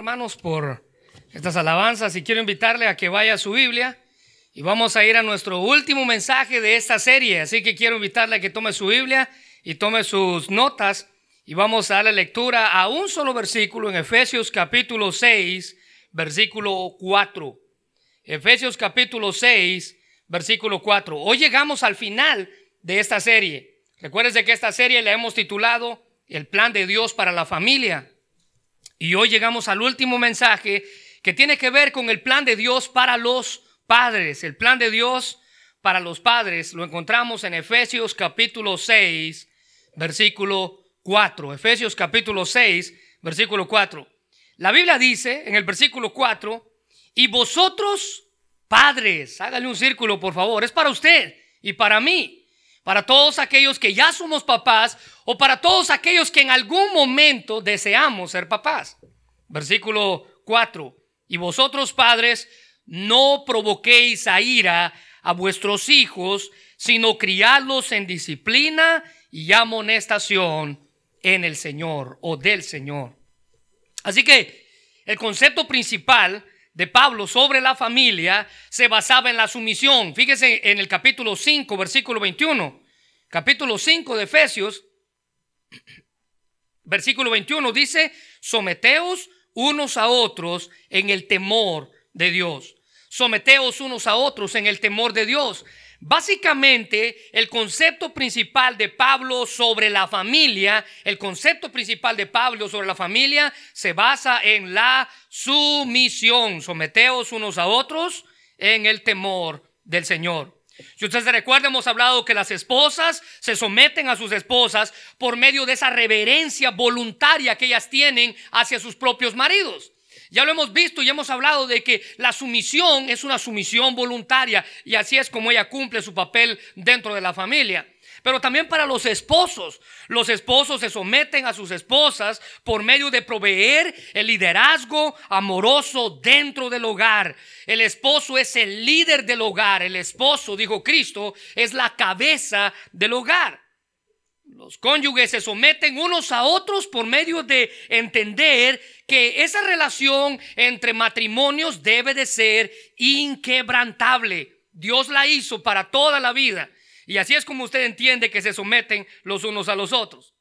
hermanos, por estas alabanzas y quiero invitarle a que vaya a su Biblia y vamos a ir a nuestro último mensaje de esta serie. Así que quiero invitarle a que tome su Biblia y tome sus notas y vamos a darle lectura a un solo versículo en Efesios capítulo 6, versículo 4. Efesios capítulo 6, versículo 4. Hoy llegamos al final de esta serie. Recuerden que esta serie la hemos titulado El plan de Dios para la familia. Y hoy llegamos al último mensaje que tiene que ver con el plan de Dios para los padres. El plan de Dios para los padres lo encontramos en Efesios capítulo 6, versículo 4. Efesios capítulo 6, versículo 4. La Biblia dice en el versículo 4, y vosotros padres, háganle un círculo por favor, es para usted y para mí para todos aquellos que ya somos papás o para todos aquellos que en algún momento deseamos ser papás. Versículo 4. Y vosotros padres, no provoquéis a ira a vuestros hijos, sino criadlos en disciplina y amonestación en el Señor o del Señor. Así que el concepto principal de Pablo sobre la familia se basaba en la sumisión. Fíjese en el capítulo 5, versículo 21. Capítulo 5 de Efesios, versículo 21 dice, someteos unos a otros en el temor de Dios. Someteos unos a otros en el temor de Dios. Básicamente, el concepto principal de Pablo sobre la familia, el concepto principal de Pablo sobre la familia se basa en la sumisión. Someteos unos a otros en el temor del Señor. Si ustedes recuerdan, hemos hablado que las esposas se someten a sus esposas por medio de esa reverencia voluntaria que ellas tienen hacia sus propios maridos. Ya lo hemos visto y hemos hablado de que la sumisión es una sumisión voluntaria y así es como ella cumple su papel dentro de la familia. Pero también para los esposos. Los esposos se someten a sus esposas por medio de proveer el liderazgo amoroso dentro del hogar. El esposo es el líder del hogar. El esposo, dijo Cristo, es la cabeza del hogar. Los cónyuges se someten unos a otros por medio de entender que esa relación entre matrimonios debe de ser inquebrantable. Dios la hizo para toda la vida. Y así es como usted entiende que se someten los unos a los otros.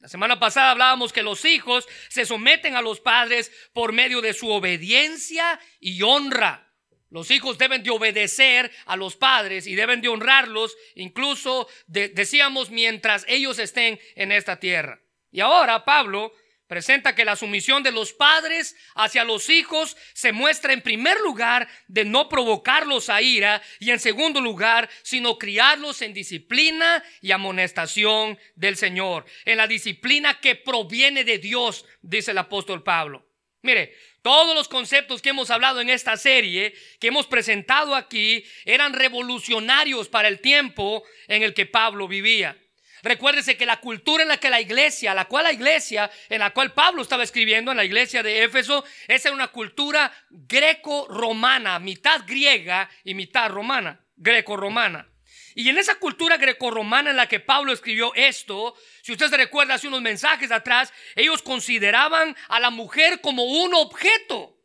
La semana pasada hablábamos que los hijos se someten a los padres por medio de su obediencia y honra. Los hijos deben de obedecer a los padres y deben de honrarlos, incluso decíamos mientras ellos estén en esta tierra. Y ahora Pablo presenta que la sumisión de los padres hacia los hijos se muestra en primer lugar de no provocarlos a ira y en segundo lugar, sino criarlos en disciplina y amonestación del Señor, en la disciplina que proviene de Dios, dice el apóstol Pablo. Mire, todos los conceptos que hemos hablado en esta serie, que hemos presentado aquí, eran revolucionarios para el tiempo en el que Pablo vivía. Recuérdese que la cultura en la que la iglesia, la cual la iglesia en la cual Pablo estaba escribiendo, en la iglesia de Éfeso, esa era una cultura greco-romana, mitad griega y mitad romana, greco-romana. Y en esa cultura greco-romana en la que Pablo escribió esto, si usted se recuerda hace unos mensajes atrás, ellos consideraban a la mujer como un objeto,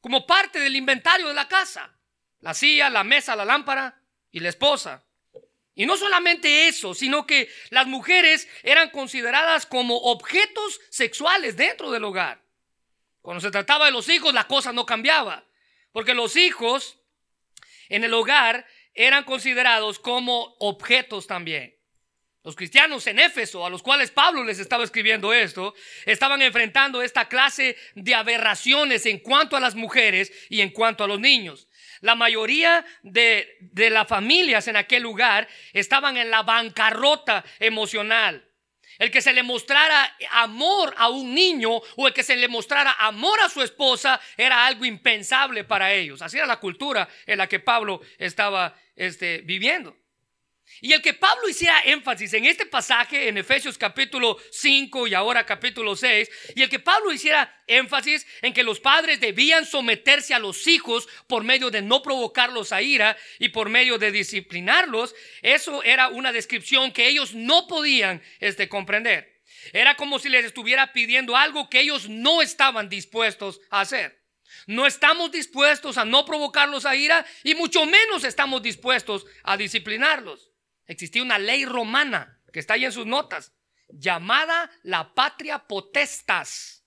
como parte del inventario de la casa. La silla, la mesa, la lámpara y la esposa. Y no solamente eso, sino que las mujeres eran consideradas como objetos sexuales dentro del hogar. Cuando se trataba de los hijos, la cosa no cambiaba, porque los hijos en el hogar eran considerados como objetos también. Los cristianos en Éfeso, a los cuales Pablo les estaba escribiendo esto, estaban enfrentando esta clase de aberraciones en cuanto a las mujeres y en cuanto a los niños. La mayoría de, las familias en aquel lugar estaban en la bancarrota emocional. El que se le mostrara amor a un niño o el que se le mostrara amor a su esposa era algo impensable para ellos. Así era la cultura en la que Pablo estaba este, viviendo. Y el que Pablo hiciera énfasis en este pasaje en Efesios capítulo 5 y ahora capítulo 6, y el que Pablo hiciera énfasis en que los padres debían someterse a los hijos por medio de no provocarlos a ira y por medio de disciplinarlos, eso era una descripción que ellos no podían este, comprender. Era como si les estuviera pidiendo algo que ellos no estaban dispuestos a hacer. No estamos dispuestos a no provocarlos a ira y mucho menos estamos dispuestos a disciplinarlos. Existía una ley romana que está ahí en sus notas, llamada la patria potestas.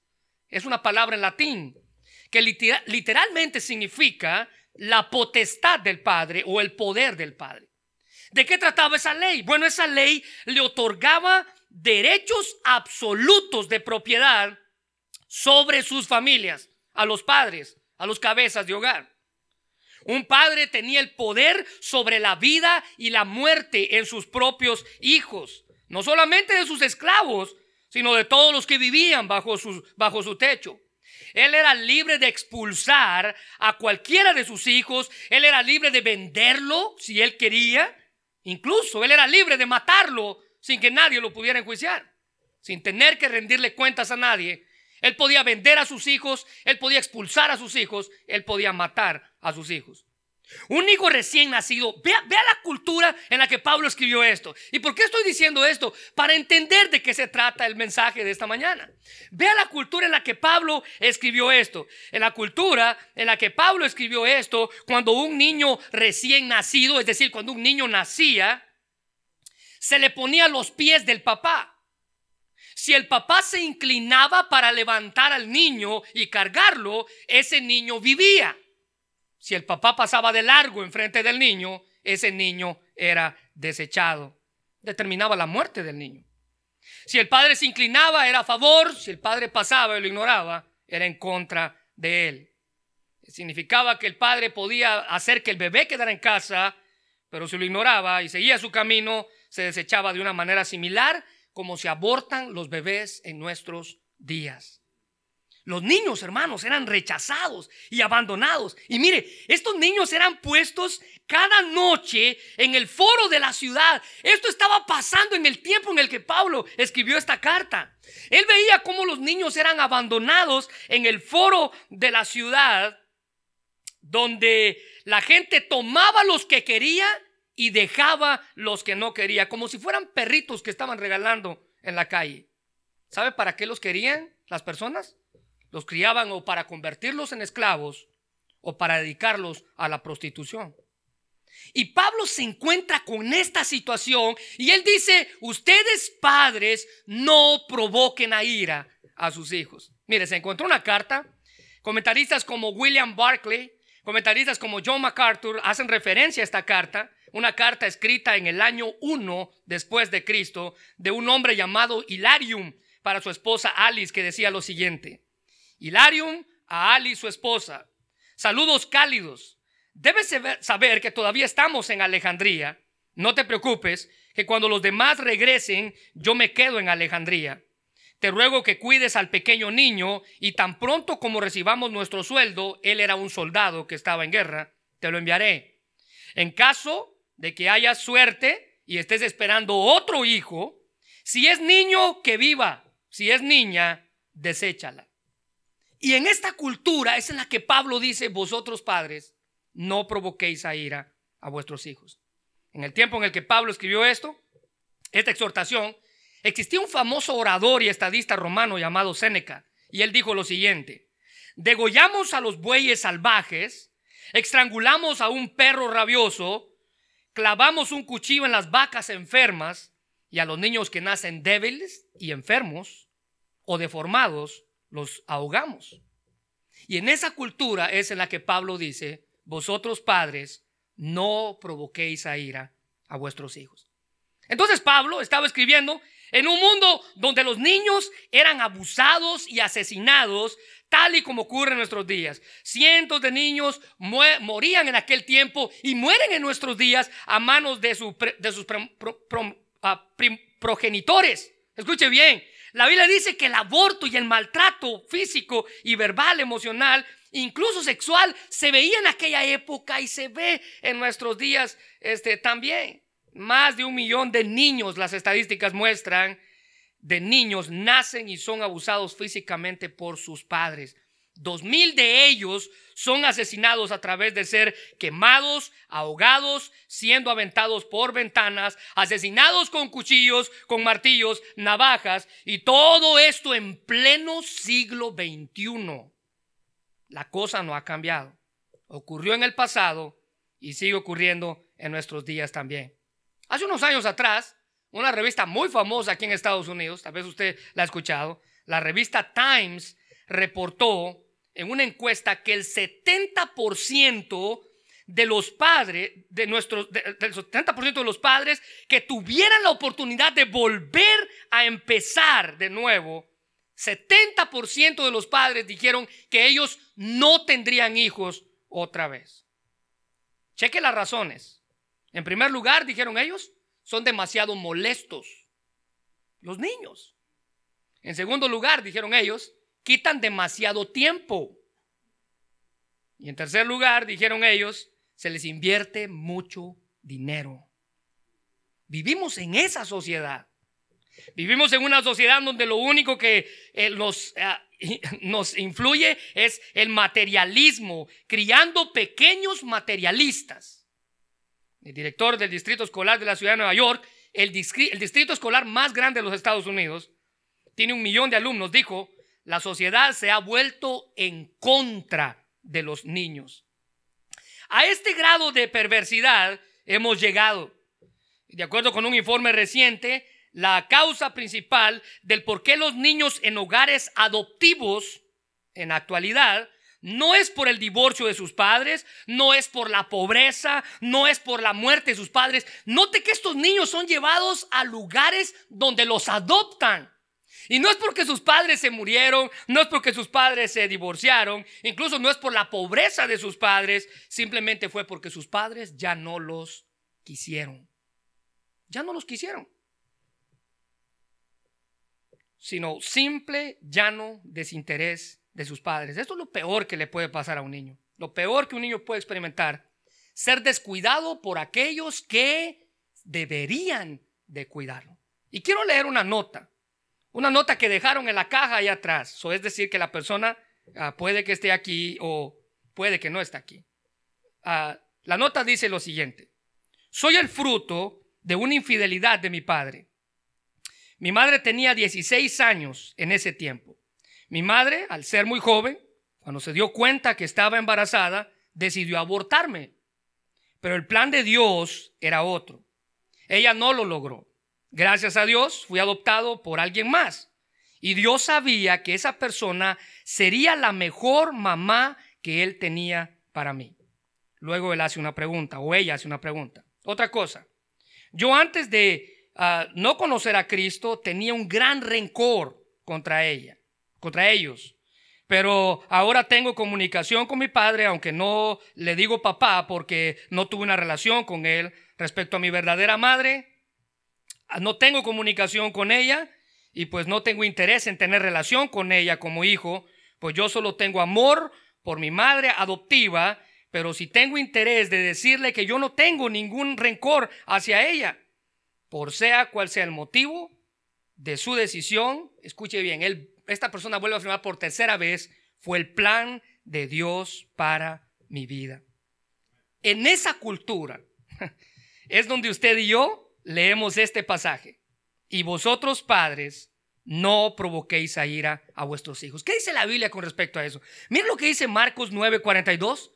Es una palabra en latín que literalmente significa la potestad del Padre o el poder del Padre. ¿De qué trataba esa ley? Bueno, esa ley le otorgaba derechos absolutos de propiedad sobre sus familias, a los padres, a los cabezas de hogar. Un padre tenía el poder sobre la vida y la muerte en sus propios hijos, no solamente de sus esclavos, sino de todos los que vivían bajo, bajo su techo. Él era libre de expulsar a cualquiera de sus hijos, él era libre de venderlo si él quería, incluso él era libre de matarlo sin que nadie lo pudiera enjuiciar, sin tener que rendirle cuentas a nadie. Él podía vender a sus hijos, él podía expulsar a sus hijos, él podía matar a sus hijos. Un hijo recién nacido, vea, la cultura en la que Pablo escribió esto. ¿Y por qué estoy diciendo esto? Para entender de qué se trata el mensaje de esta mañana. Vea la cultura en la que Pablo escribió esto. En la cultura en la que Pablo escribió esto, cuando un niño recién nacido, es decir, cuando un niño nacía, se le ponía los pies del papá. Si el papá se inclinaba para levantar al niño y cargarlo, ese niño vivía. Si el papá pasaba de largo enfrente del niño, ese niño era desechado. Determinaba la muerte del niño. Si el padre se inclinaba, era a favor. Si el padre pasaba y lo ignoraba, era en contra de él. Significaba que el padre podía hacer que el bebé quedara en casa, pero si lo ignoraba y seguía su camino, se desechaba de una manera similar como se abortan los bebés en nuestros días. Los niños, hermanos, eran rechazados y abandonados. Y mire, estos niños eran puestos cada noche en el foro de la ciudad. Esto estaba pasando en el tiempo en el que Pablo escribió esta carta. Él veía cómo los niños eran abandonados en el foro de la ciudad, donde la gente tomaba los que quería y dejaba los que no quería, como si fueran perritos que estaban regalando en la calle. ¿Sabe para qué los querían las personas? los criaban o para convertirlos en esclavos o para dedicarlos a la prostitución. Y Pablo se encuentra con esta situación y él dice, ustedes padres no provoquen a ira a sus hijos. Mire, se encontró una carta, comentaristas como William Barclay, comentaristas como John MacArthur hacen referencia a esta carta, una carta escrita en el año 1 después de Cristo de un hombre llamado Hilarium para su esposa Alice que decía lo siguiente. Hilarium a Ali, su esposa. Saludos cálidos. Debes saber que todavía estamos en Alejandría. No te preocupes, que cuando los demás regresen, yo me quedo en Alejandría. Te ruego que cuides al pequeño niño y tan pronto como recibamos nuestro sueldo, él era un soldado que estaba en guerra, te lo enviaré. En caso de que haya suerte y estés esperando otro hijo, si es niño, que viva, si es niña, deséchala. Y en esta cultura es en la que Pablo dice, vosotros padres, no provoquéis a ira a vuestros hijos. En el tiempo en el que Pablo escribió esto, esta exhortación, existía un famoso orador y estadista romano llamado Séneca, y él dijo lo siguiente, degollamos a los bueyes salvajes, estrangulamos a un perro rabioso, clavamos un cuchillo en las vacas enfermas y a los niños que nacen débiles y enfermos o deformados los ahogamos. Y en esa cultura es en la que Pablo dice, vosotros padres, no provoquéis a ira a vuestros hijos. Entonces Pablo estaba escribiendo en un mundo donde los niños eran abusados y asesinados, tal y como ocurre en nuestros días. Cientos de niños morían en aquel tiempo y mueren en nuestros días a manos de, sus ah, progenitores. Escuche bien, la Biblia dice que el aborto y el maltrato físico y verbal, emocional, incluso sexual, se veía en aquella época y se ve en nuestros días este, también. Más de un millón de niños, las estadísticas muestran, de niños nacen y son abusados físicamente por sus padres. Dos mil de ellos son asesinados a través de ser quemados, ahogados, siendo aventados por ventanas, asesinados con cuchillos, con martillos, navajas, y todo esto en pleno siglo XXI. La cosa no ha cambiado. Ocurrió en el pasado y sigue ocurriendo en nuestros días también. Hace unos años atrás, una revista muy famosa aquí en Estados Unidos, tal vez usted la ha escuchado, la revista Times reportó en una encuesta que el 70% de los padres, de nuestros, del 70% de los padres que tuvieran la oportunidad de volver a empezar de nuevo, 70% de los padres dijeron que ellos no tendrían hijos otra vez. Cheque las razones. En primer lugar, dijeron ellos, son demasiado molestos los niños. En segundo lugar, dijeron ellos, quitan demasiado tiempo. Y en tercer lugar, dijeron ellos, se les invierte mucho dinero. Vivimos en esa sociedad. Vivimos en una sociedad donde lo único que eh, nos, eh, nos influye es el materialismo, criando pequeños materialistas. El director del Distrito Escolar de la Ciudad de Nueva York, el, distrito escolar más grande de los Estados Unidos, tiene un millón de alumnos, dijo, la sociedad se ha vuelto en contra de los niños. A este grado de perversidad hemos llegado. De acuerdo con un informe reciente, la causa principal del por qué los niños en hogares adoptivos en la actualidad no es por el divorcio de sus padres, no es por la pobreza, no es por la muerte de sus padres. Note que estos niños son llevados a lugares donde los adoptan. Y no es porque sus padres se murieron, no es porque sus padres se divorciaron, incluso no es por la pobreza de sus padres, simplemente fue porque sus padres ya no los quisieron. Ya no los quisieron. Sino simple, llano desinterés de sus padres. Esto es lo peor que le puede pasar a un niño. Lo peor que un niño puede experimentar. Ser descuidado por aquellos que deberían de cuidarlo. Y quiero leer una nota una nota que dejaron en la caja ahí atrás. So, es decir, que la persona ah, puede que esté aquí o puede que no esté aquí. Ah, la nota dice lo siguiente. Soy el fruto de una infidelidad de mi padre. Mi madre tenía 16 años en ese tiempo. Mi madre, al ser muy joven, cuando se dio cuenta que estaba embarazada, decidió abortarme. Pero el plan de Dios era otro. Ella no lo logró. Gracias a Dios fui adoptado por alguien más. Y Dios sabía que esa persona sería la mejor mamá que él tenía para mí. Luego él hace una pregunta, o ella hace una pregunta. Otra cosa, yo antes de ah, no conocer a Cristo tenía un gran rencor contra ella, contra ellos. Pero ahora tengo comunicación con mi padre, aunque no le digo papá porque no tuve una relación con él respecto a mi verdadera madre no tengo comunicación con ella y pues no tengo interés en tener relación con ella como hijo, pues yo solo tengo amor por mi madre adoptiva, pero si tengo interés de decirle que yo no tengo ningún rencor hacia ella, por sea cual sea el motivo de su decisión, escuche bien, él, esta persona vuelve a afirmar por tercera vez, fue el plan de Dios para mi vida. En esa cultura es donde usted y yo leemos este pasaje. Y vosotros padres, no provoquéis a ira a vuestros hijos. ¿Qué dice la Biblia con respecto a eso? Miren lo que dice Marcos 9:42.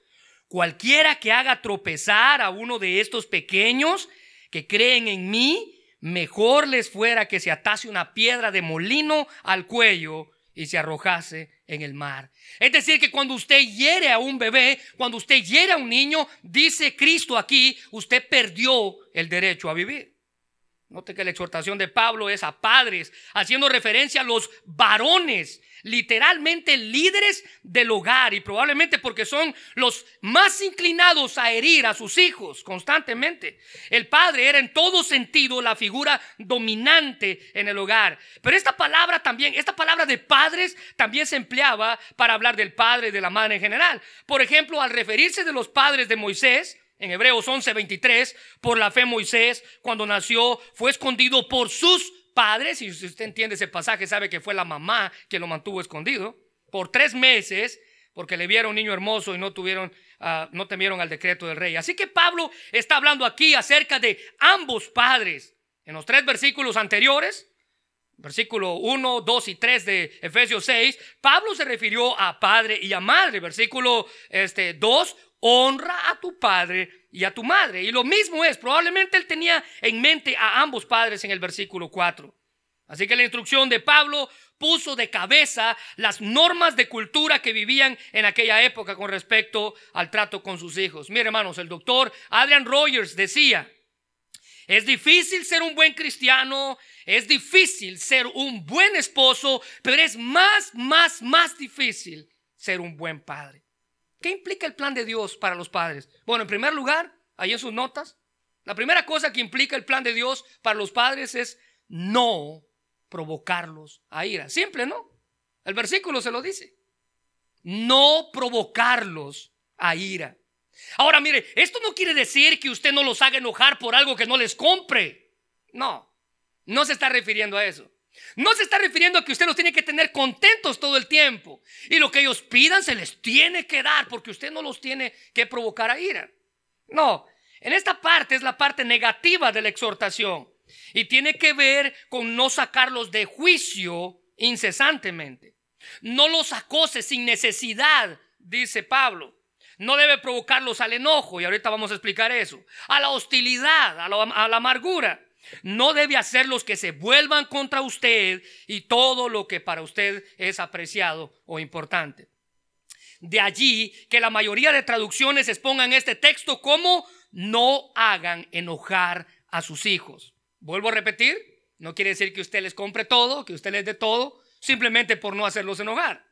Cualquiera que haga tropezar a uno de estos pequeños que creen en mí, mejor les fuera que se atase una piedra de molino al cuello y se arrojase en el mar. Es decir, que cuando usted hiere a un bebé, cuando usted hiere a un niño, dice Cristo aquí, usted perdió el derecho a vivir. Note que la exhortación de Pablo es a padres, haciendo referencia a los varones, literalmente líderes del hogar y probablemente porque son los más inclinados a herir a sus hijos constantemente. El padre era en todo sentido la figura dominante en el hogar. Pero esta palabra también, esta palabra de padres también se empleaba para hablar del padre y de la madre en general. Por ejemplo, al referirse de los padres de Moisés, en Hebreos 11:23, por la fe Moisés, cuando nació, fue escondido por sus padres, y si usted entiende ese pasaje, sabe que fue la mamá que lo mantuvo escondido, por tres meses, porque le vieron un niño hermoso y no tuvieron, ah, no temieron al decreto del rey. Así que Pablo está hablando aquí acerca de ambos padres. En los tres versículos anteriores, versículo 1, 2 y 3 de Efesios 6, Pablo se refirió a padre y a madre. Versículo este, 2, honra a tu padre y a tu madre. Y lo mismo es, probablemente él tenía en mente a ambos padres en el versículo 4. Así que la instrucción de Pablo puso de cabeza las normas de cultura que vivían en aquella época con respecto al trato con sus hijos. Mire hermanos, el doctor Adrian Rogers decía, es difícil ser un buen cristiano, es difícil ser un buen esposo, pero es más, más, más difícil ser un buen padre. ¿Qué implica el plan de Dios para los padres? Bueno, en primer lugar, ahí en sus notas, la primera cosa que implica el plan de Dios para los padres es no provocarlos a ira. Simple, ¿no? El versículo se lo dice. No provocarlos a ira. Ahora mire, esto no quiere decir que usted no los haga enojar por algo que no les compre. No, no se está refiriendo a eso. No se está refiriendo a que usted los tiene que tener contentos todo el tiempo. Y lo que ellos pidan se les tiene que dar porque usted no los tiene que provocar a ira. No, en esta parte es la parte negativa de la exhortación. Y tiene que ver con no sacarlos de juicio incesantemente. No los acose sin necesidad, dice Pablo. No debe provocarlos al enojo, y ahorita vamos a explicar eso, a la hostilidad, a la, amargura. No debe hacerlos que se vuelvan contra usted y todo lo que para usted es apreciado o importante. De allí que la mayoría de traducciones expongan este texto como no hagan enojar a sus hijos. Vuelvo a repetir, no quiere decir que usted les compre todo, que usted les dé todo, simplemente por no hacerlos enojar.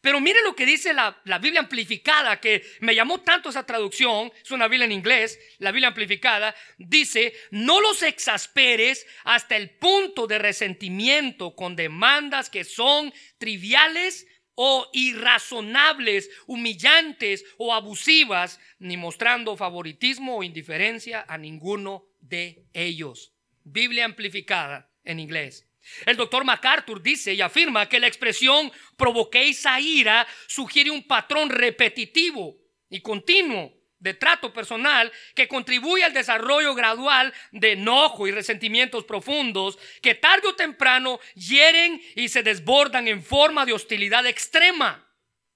Pero mire lo que dice la, Biblia amplificada, que me llamó tanto esa traducción, es una Biblia en inglés, la Biblia amplificada, dice, no los exasperes hasta el punto de resentimiento con demandas que son triviales o irrazonables, humillantes o abusivas, ni mostrando favoritismo o indiferencia a ninguno de ellos. Biblia amplificada en inglés. El doctor MacArthur dice y afirma que la expresión provoquéis a ira sugiere un patrón repetitivo y continuo de trato personal que contribuye al desarrollo gradual de enojo y resentimientos profundos que tarde o temprano hieren y se desbordan en forma de hostilidad extrema.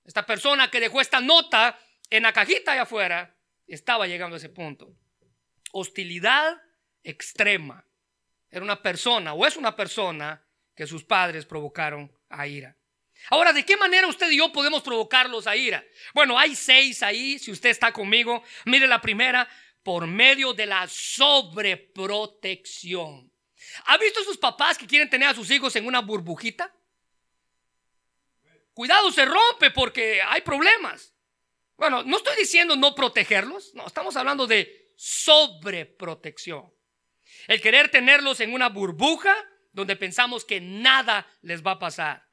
Esta persona que dejó esta nota en la cajita allá afuera estaba llegando a ese punto. Hostilidad extrema era una persona o es una persona que sus padres provocaron a ira. Ahora, ¿de qué manera usted y yo podemos provocarlos a ira? Bueno, hay seis ahí, si usted está conmigo. Mire la primera, por medio de la sobreprotección. ¿Ha visto a sus papás que quieren tener a sus hijos en una burbujita? Cuidado, se rompe porque hay problemas. Bueno, no estoy diciendo no protegerlos, no, estamos hablando de sobreprotección. El querer tenerlos en una burbuja donde pensamos que nada les va a pasar.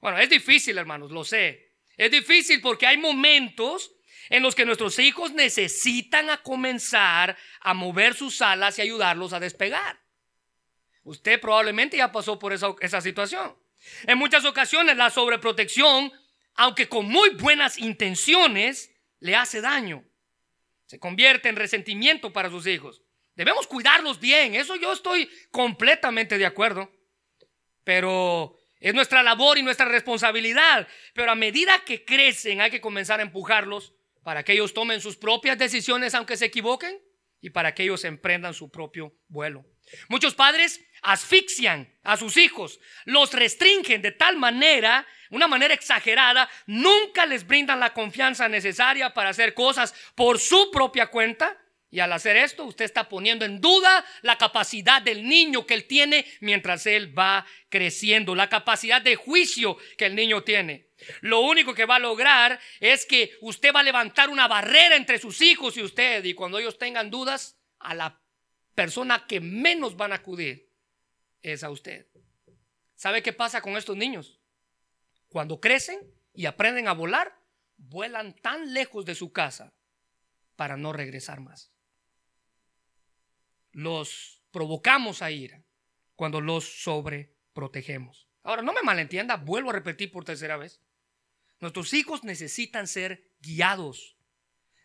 Bueno, es difícil, hermanos, lo sé. Es difícil porque hay momentos en los que nuestros hijos necesitan a comenzar a mover sus alas y ayudarlos a despegar. Usted probablemente ya pasó por esa, esa situación. En muchas ocasiones la sobreprotección, aunque con muy buenas intenciones, le hace daño. Se convierte en resentimiento para sus hijos. Debemos cuidarlos bien, eso yo estoy completamente de acuerdo. Pero es nuestra labor y nuestra responsabilidad. Pero a medida que crecen hay que comenzar a empujarlos para que ellos tomen sus propias decisiones aunque se equivoquen y para que ellos emprendan su propio vuelo. Muchos padres asfixian a sus hijos, los restringen de tal manera, una manera exagerada, nunca les brindan la confianza necesaria para hacer cosas por su propia cuenta y al hacer esto, usted está poniendo en duda la capacidad del niño que él tiene mientras él va creciendo, la capacidad de juicio que el niño tiene. Lo único que va a lograr es que usted va a levantar una barrera entre sus hijos y usted. Y cuando ellos tengan dudas, a la persona que menos van a acudir es a usted. ¿Sabe qué pasa con estos niños? Cuando crecen y aprenden a volar, vuelan tan lejos de su casa para no regresar más los provocamos a ira cuando los sobreprotegemos. Ahora, no me malentienda, vuelvo a repetir por tercera vez. Nuestros hijos necesitan ser guiados,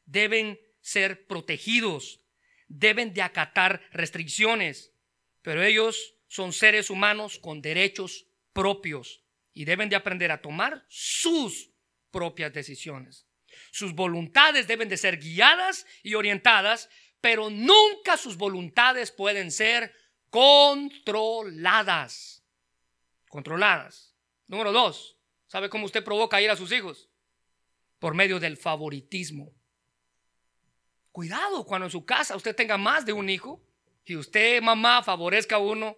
deben ser protegidos, deben de acatar restricciones, pero ellos son seres humanos con derechos propios y deben de aprender a tomar sus propias decisiones. Sus voluntades deben de ser guiadas y orientadas, pero nunca sus voluntades pueden ser controladas. Controladas. Número dos, ¿sabe cómo usted provoca ir a sus hijos? Por medio del favoritismo. Cuidado cuando en su casa usted tenga más de un hijo y usted mamá favorezca a uno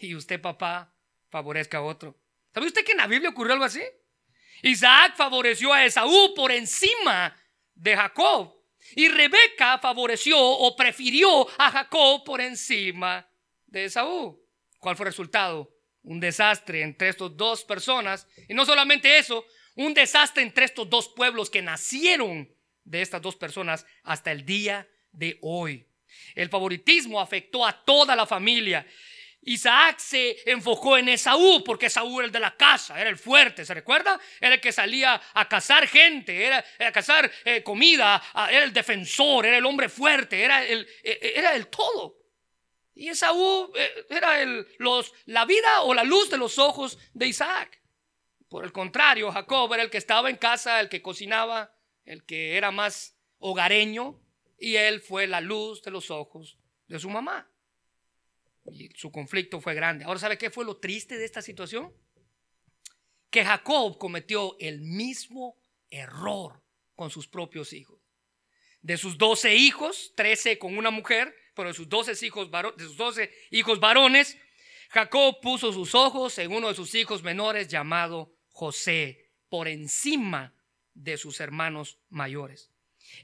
y usted papá favorezca a otro. ¿Sabe usted que en la Biblia ocurrió algo así? Isaac favoreció a Esaú por encima de Jacob. Y Rebeca favoreció o prefirió a Jacob por encima de Esaú. ¿Cuál fue el resultado? Un desastre entre estas dos personas. Y no solamente eso, un desastre entre estos dos pueblos que nacieron de estas dos personas hasta el día de hoy. El favoritismo afectó a toda la familia. Isaac se enfocó en Esaú porque Esaú era el de la casa, era el fuerte, ¿se recuerda? Era el que salía a cazar gente, era, a cazar eh, comida, era el defensor, era el hombre fuerte, era el, e, e, era el todo. Y Esaú eh, era el, los, la vida o la luz de los ojos de Isaac. Por el contrario, Jacob era el que estaba en casa, el que cocinaba, el que era más hogareño, y él fue la luz de los ojos de su mamá. Y su conflicto fue grande. Ahora, ¿sabe qué fue lo triste de esta situación? Que Jacob cometió el mismo error con sus propios hijos. De sus doce hijos, trece con una mujer, pero de sus doce hijos, de sus 12 hijos varones, Jacob puso sus ojos en uno de sus hijos menores llamado José, por encima de sus hermanos mayores.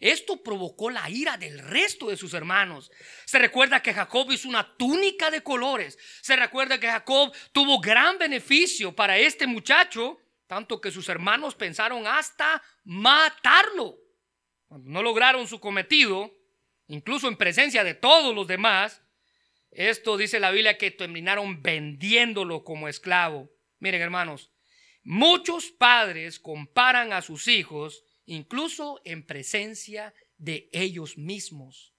Esto provocó la ira del resto de sus hermanos. Se recuerda que Jacob hizo una túnica de colores. Se recuerda que Jacob tuvo gran beneficio para este muchacho, tanto que sus hermanos pensaron hasta matarlo. Cuando no lograron su cometido, incluso en presencia de todos los demás, esto dice la Biblia que terminaron vendiéndolo como esclavo. Miren hermanos, muchos padres comparan a sus hijos incluso en presencia de ellos mismos.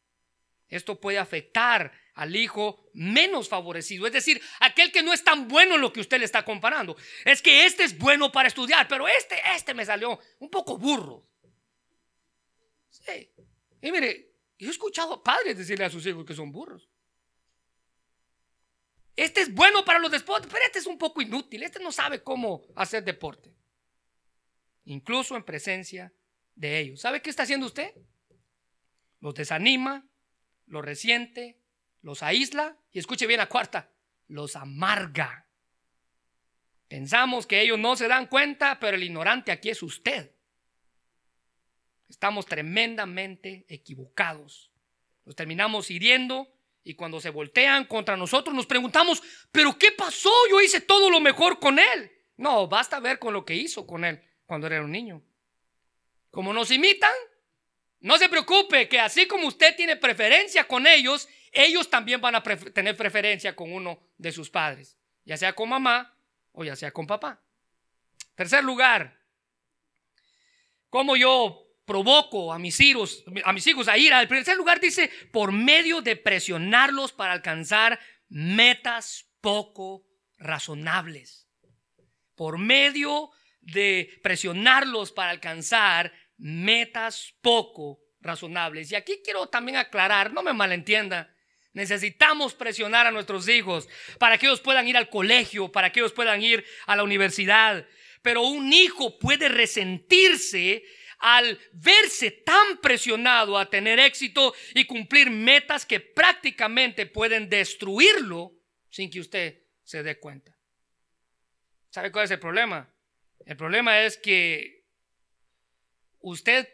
Esto puede afectar al hijo menos favorecido, es decir, aquel que no es tan bueno en lo que usted le está comparando. Es que este es bueno para estudiar, pero este, este me salió un poco burro. Sí. Y mire, yo he escuchado a padres decirle a sus hijos que son burros. Este es bueno para los deportes, pero este es un poco inútil. Este no sabe cómo hacer deporte incluso en presencia de ellos. ¿Sabe qué está haciendo usted? Los desanima, los resiente, los aísla y escuche bien la cuarta, los amarga. Pensamos que ellos no se dan cuenta, pero el ignorante aquí es usted. Estamos tremendamente equivocados. Los terminamos hiriendo y cuando se voltean contra nosotros nos preguntamos, pero ¿qué pasó? Yo hice todo lo mejor con él. No, basta ver con lo que hizo con él cuando era un niño. Como nos imitan, no se preocupe que así como usted tiene preferencia con ellos, ellos también van a tener preferencia con uno de sus padres, ya sea con mamá o ya sea con papá. Tercer lugar, ¿cómo yo provoco a mis hijos a mis hijos a ir al tercer lugar dice por medio de presionarlos para alcanzar metas poco razonables. Por medio de presionarlos para alcanzar metas poco razonables. Y aquí quiero también aclarar, no me malentienda, necesitamos presionar a nuestros hijos para que ellos puedan ir al colegio, para que ellos puedan ir a la universidad. Pero un hijo puede resentirse al verse tan presionado a tener éxito y cumplir metas que prácticamente pueden destruirlo sin que usted se dé cuenta. ¿Sabe cuál es el problema? El problema es que usted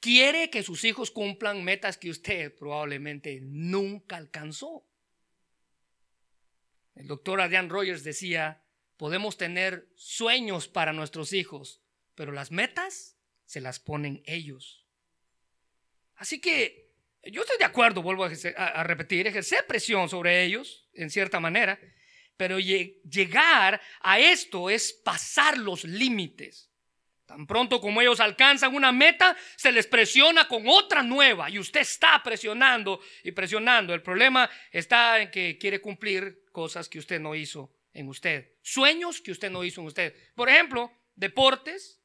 quiere que sus hijos cumplan metas que usted probablemente nunca alcanzó. El doctor Adrian Rogers decía, podemos tener sueños para nuestros hijos, pero las metas se las ponen ellos. Así que yo estoy de acuerdo, vuelvo a, repetir, ejercer presión sobre ellos, en cierta manera, pero llegar a esto es pasar los límites. Tan pronto como ellos alcanzan una meta, se les presiona con otra nueva y usted está presionando y presionando. El problema está en que quiere cumplir cosas que usted no hizo en usted, sueños que usted no hizo en usted. Por ejemplo, deportes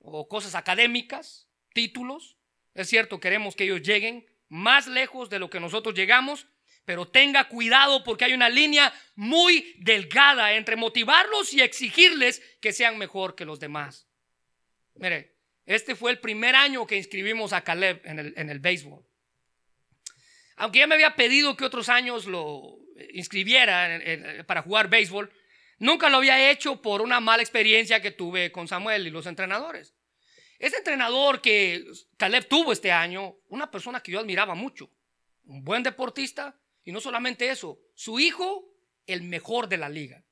o cosas académicas, títulos. Es cierto, queremos que ellos lleguen más lejos de lo que nosotros llegamos, pero tenga cuidado porque hay una línea muy delgada entre motivarlos y exigirles que sean mejor que los demás. Mire, este fue el primer año que inscribimos a Caleb en el, en el béisbol. Aunque ya me había pedido que otros años lo inscribiera para jugar béisbol, nunca lo había hecho por una mala experiencia que tuve con Samuel y los entrenadores. Ese entrenador que Caleb tuvo este año, una persona que yo admiraba mucho, un buen deportista, y no solamente eso, su hijo, el mejor de la liga.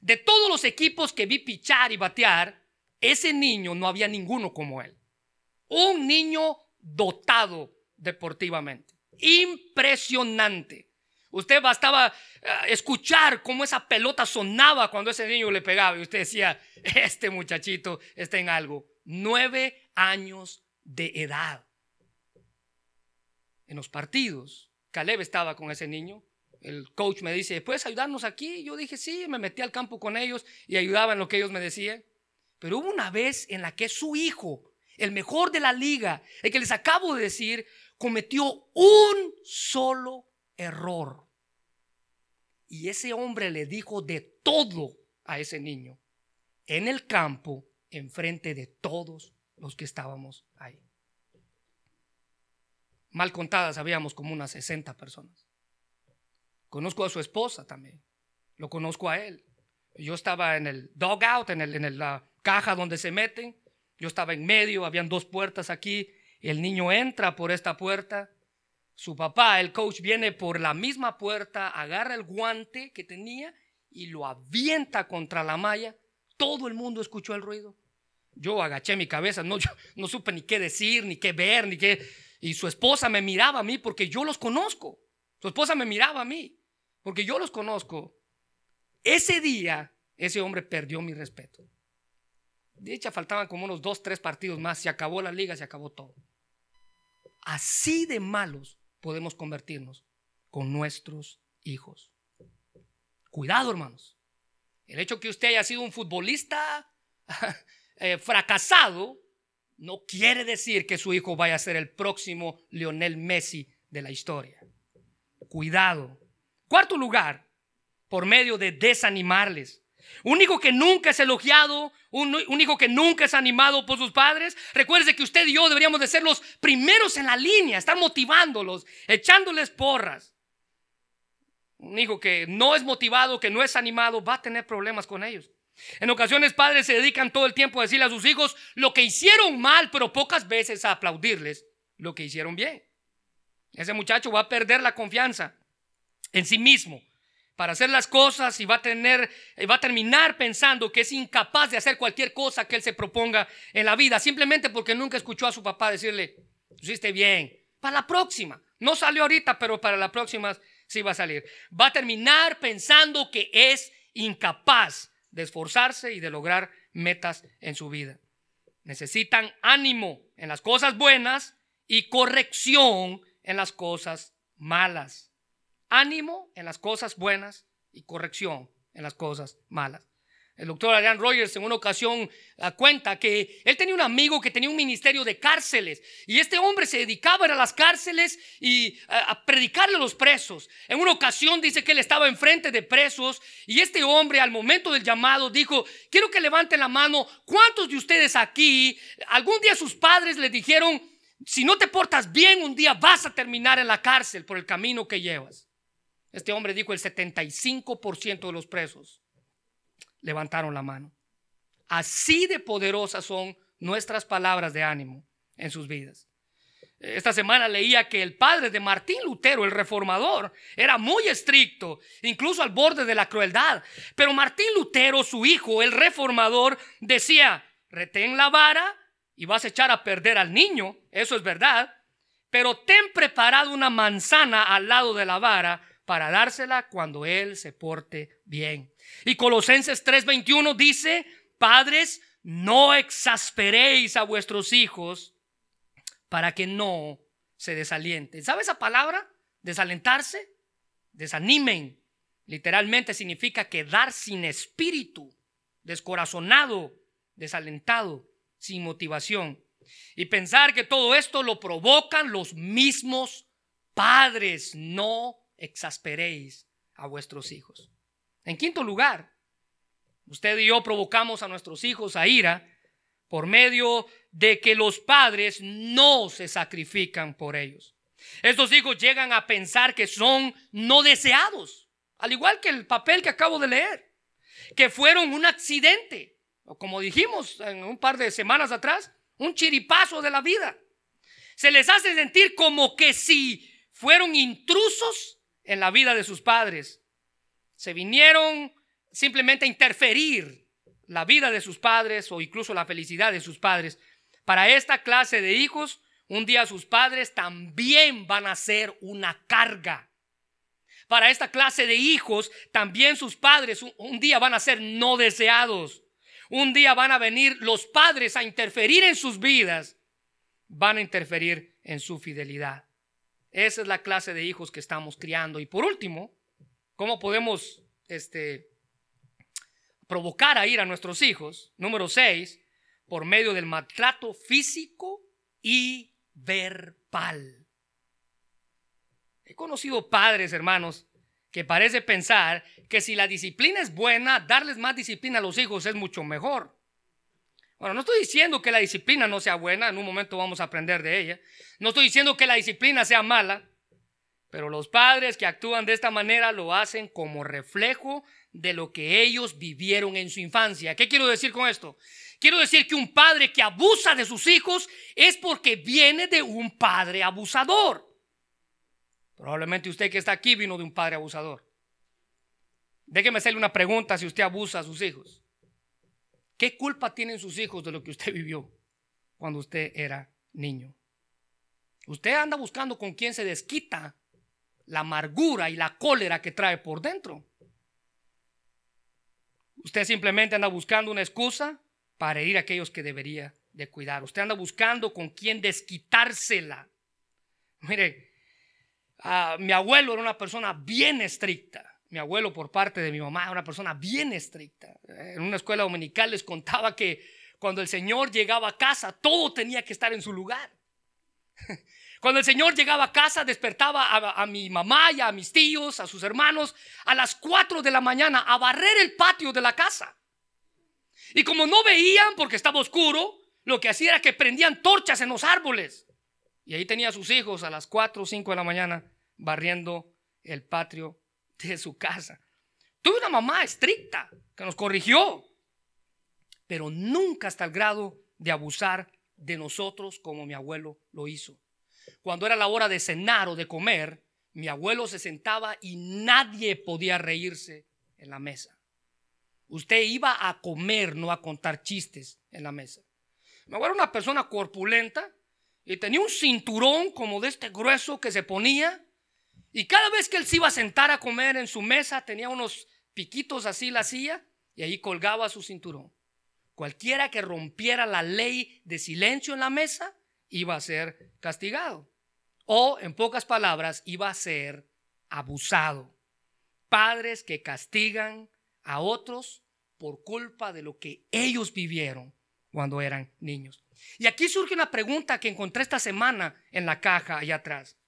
De todos los equipos que vi pichar y batear, ese niño no había ninguno como él. Un niño dotado deportivamente. Impresionante. Usted bastaba eh, escuchar cómo esa pelota sonaba cuando ese niño le pegaba y usted decía, este muchachito está en algo. Nueve años de edad. En los partidos, Caleb estaba con ese niño. El coach me dice, ¿puedes ayudarnos aquí? Yo dije, sí, me metí al campo con ellos y ayudaba en lo que ellos me decían. Pero hubo una vez en la que su hijo, el mejor de la liga, el que les acabo de decir, cometió un solo error. Y ese hombre le dijo de todo a ese niño en el campo, enfrente de todos los que estábamos ahí. Mal contadas habíamos como unas 60 personas. Conozco a su esposa también. Lo conozco a él. Yo estaba en el dugout, en, en la caja donde se meten. Yo estaba en medio, habían dos puertas aquí. El niño entra por esta puerta. Su papá, el coach, viene por la misma puerta, agarra el guante que tenía y lo avienta contra la malla. Todo el mundo escuchó el ruido. Yo agaché mi cabeza, no supe ni qué decir, ni qué ver, ni qué. Y su esposa me miraba a mí porque yo los conozco. Su esposa me miraba a mí porque yo los conozco. Ese día, ese hombre perdió mi respeto. De hecho, faltaban como unos dos, tres partidos más. Se acabó la liga, se acabó todo. Así de malos podemos convertirnos con nuestros hijos. Cuidado, hermanos. El hecho que usted haya sido un futbolista eh, fracasado no quiere decir que su hijo vaya a ser el próximo Lionel Messi de la historia. Cuidado. Cuarto lugar, por medio de desanimarles. Un hijo que nunca es elogiado, un, hijo que nunca es animado por sus padres. Recuerde que usted y yo deberíamos de ser los primeros en la línea, estar motivándolos, echándoles porras. Un hijo que no es motivado, que no es animado, va a tener problemas con ellos. En ocasiones padres se dedican todo el tiempo a decirle a sus hijos lo que hicieron mal, pero pocas veces a aplaudirles lo que hicieron bien. Ese muchacho va a perder la confianza en sí mismo para hacer las cosas y va a tener eh, va a terminar pensando que es incapaz de hacer cualquier cosa que él se proponga en la vida, simplemente porque nunca escuchó a su papá decirle, hiciste bien, para la próxima. No salió ahorita, pero para la próxima sí va a salir. Va a terminar pensando que es incapaz de esforzarse y de lograr metas en su vida. Necesitan ánimo en las cosas buenas y corrección en las cosas malas ánimo en las cosas buenas y corrección en las cosas malas. El doctor Adrian Rogers en una ocasión ah, cuenta que él tenía un amigo que tenía un ministerio de cárceles y este hombre se dedicaba a, las cárceles y a, a predicarle a los presos. En una ocasión dice que él estaba enfrente de presos y este hombre al momento del llamado dijo, quiero que levanten la mano, ¿cuántos de ustedes aquí algún día sus padres le dijeron, si no te portas bien un día vas a terminar en la cárcel por el camino que llevas? Este hombre dijo el 75% de los presos levantaron la mano. Así de poderosas son nuestras palabras de ánimo en sus vidas. Esta semana leía que el padre de Martín Lutero, el reformador, era muy estricto, incluso al borde de la crueldad. Pero Martín Lutero, su hijo, el reformador, decía, retén la vara y vas a echar a perder al niño, eso es verdad, pero ten preparado una manzana al lado de la vara para dársela cuando Él se porte bien. Y Colosenses 3:21 dice, Padres, no exasperéis a vuestros hijos para que no se desalienten. ¿Sabe esa palabra? Desalentarse, desanimen. Literalmente significa quedar sin espíritu, descorazonado, desalentado, sin motivación. Y pensar que todo esto lo provocan los mismos padres. No exasperéis a vuestros hijos. En quinto lugar, usted y yo provocamos a nuestros hijos a ira por medio de que los padres no se sacrifican por ellos. Estos hijos llegan a pensar que son no deseados, al igual que el papel que acabo de leer, que fueron un accidente, o como dijimos en un par de semanas atrás, un chiripazo de la vida. Se les hace sentir como que si fueron intrusos en la vida de sus padres. Se vinieron simplemente a interferir la vida de sus padres o incluso la felicidad de sus padres. Para esta clase de hijos, un día sus padres también van a ser una carga. Para esta clase de hijos, también sus padres un día van a ser no deseados. Un día van a venir los padres a interferir en sus vidas. Van a interferir en su fidelidad. Esa es la clase de hijos que estamos criando. Y por último, ¿cómo podemos este, provocar a ir a nuestros hijos. Número seis, por medio del maltrato físico y verbal. He conocido padres, hermanos, que parece pensar que si la disciplina es buena, darles más disciplina a los hijos es mucho mejor. Bueno, no estoy diciendo que la disciplina no sea buena, en un momento vamos a aprender de ella. No estoy diciendo que la disciplina sea mala, pero los padres que actúan de esta manera lo hacen como reflejo de lo que ellos vivieron en su infancia. ¿Qué quiero decir con esto? Quiero decir que un padre que abusa de sus hijos es porque viene de un padre abusador. Probablemente usted que está aquí vino de un padre abusador. Déjeme hacerle una pregunta si usted abusa a sus hijos. ¿Qué culpa tienen sus hijos de lo que usted vivió cuando usted era niño? Usted anda buscando con quién se desquita la amargura y la cólera que trae por dentro. Usted simplemente anda buscando una excusa para herir a aquellos que debería de cuidar. Usted anda buscando con quién desquitársela. Mire, mi abuelo era una persona bien estricta. Mi abuelo por parte de mi mamá una persona bien estricta. En una escuela dominical les contaba que cuando el Señor llegaba a casa, todo tenía que estar en su lugar. Cuando el Señor llegaba a casa, despertaba a, mi mamá y a mis tíos, a sus hermanos, a las 4 de la mañana a barrer el patio de la casa. Y como no veían porque estaba oscuro, lo que hacía era que prendían torchas en los árboles. Y ahí tenía a sus hijos a las 4 o 5 de la mañana barriendo el patio de su casa. Tuve una mamá estricta que nos corrigió, pero nunca hasta el grado de abusar de nosotros como mi abuelo lo hizo. Cuando era la hora de cenar o de comer, mi abuelo se sentaba y nadie podía reírse en la mesa. Usted iba a comer, no a contar chistes en la mesa. Mi abuelo era una persona corpulenta y tenía un cinturón como de este grueso que se ponía. Y cada vez que él se iba a sentar a comer en su mesa, tenía unos piquitos así la silla y ahí colgaba su cinturón. Cualquiera que rompiera la ley de silencio en la mesa iba a ser castigado. O, en pocas palabras, iba a ser abusado. Padres que castigan a otros por culpa de lo que ellos vivieron cuando eran niños. Y aquí surge una pregunta que encontré esta semana en la caja allá atrás.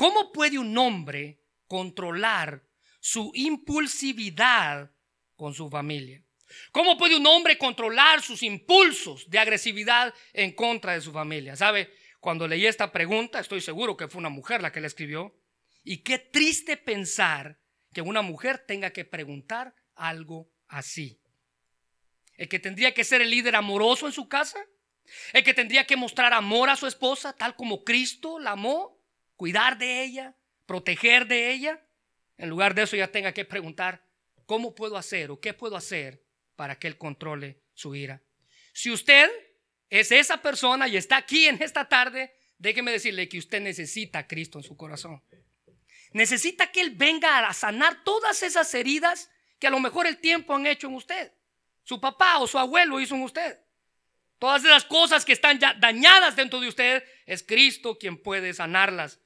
¿Cómo puede un hombre controlar su impulsividad con su familia? ¿Cómo puede un hombre controlar sus impulsos de agresividad en contra de su familia? ¿Sabe? Cuando leí esta pregunta, estoy seguro que fue una mujer la que la escribió. Y qué triste pensar que una mujer tenga que preguntar algo así. El que tendría que ser el líder amoroso en su casa, el que tendría que mostrar amor a su esposa, tal como Cristo la amó, cuidar de ella, proteger de ella. En lugar de eso ya tenga que preguntar, ¿cómo puedo hacer o qué puedo hacer para que Él controle su ira. Si usted es esa persona y está aquí en esta tarde, déjeme decirle que usted necesita a Cristo en su corazón. Necesita que Él venga a sanar todas esas heridas que a lo mejor el tiempo han hecho en usted. su papá o su abuelo hizo en usted. Todas esas cosas que están ya dañadas dentro de usted, es Cristo quien puede sanarlas.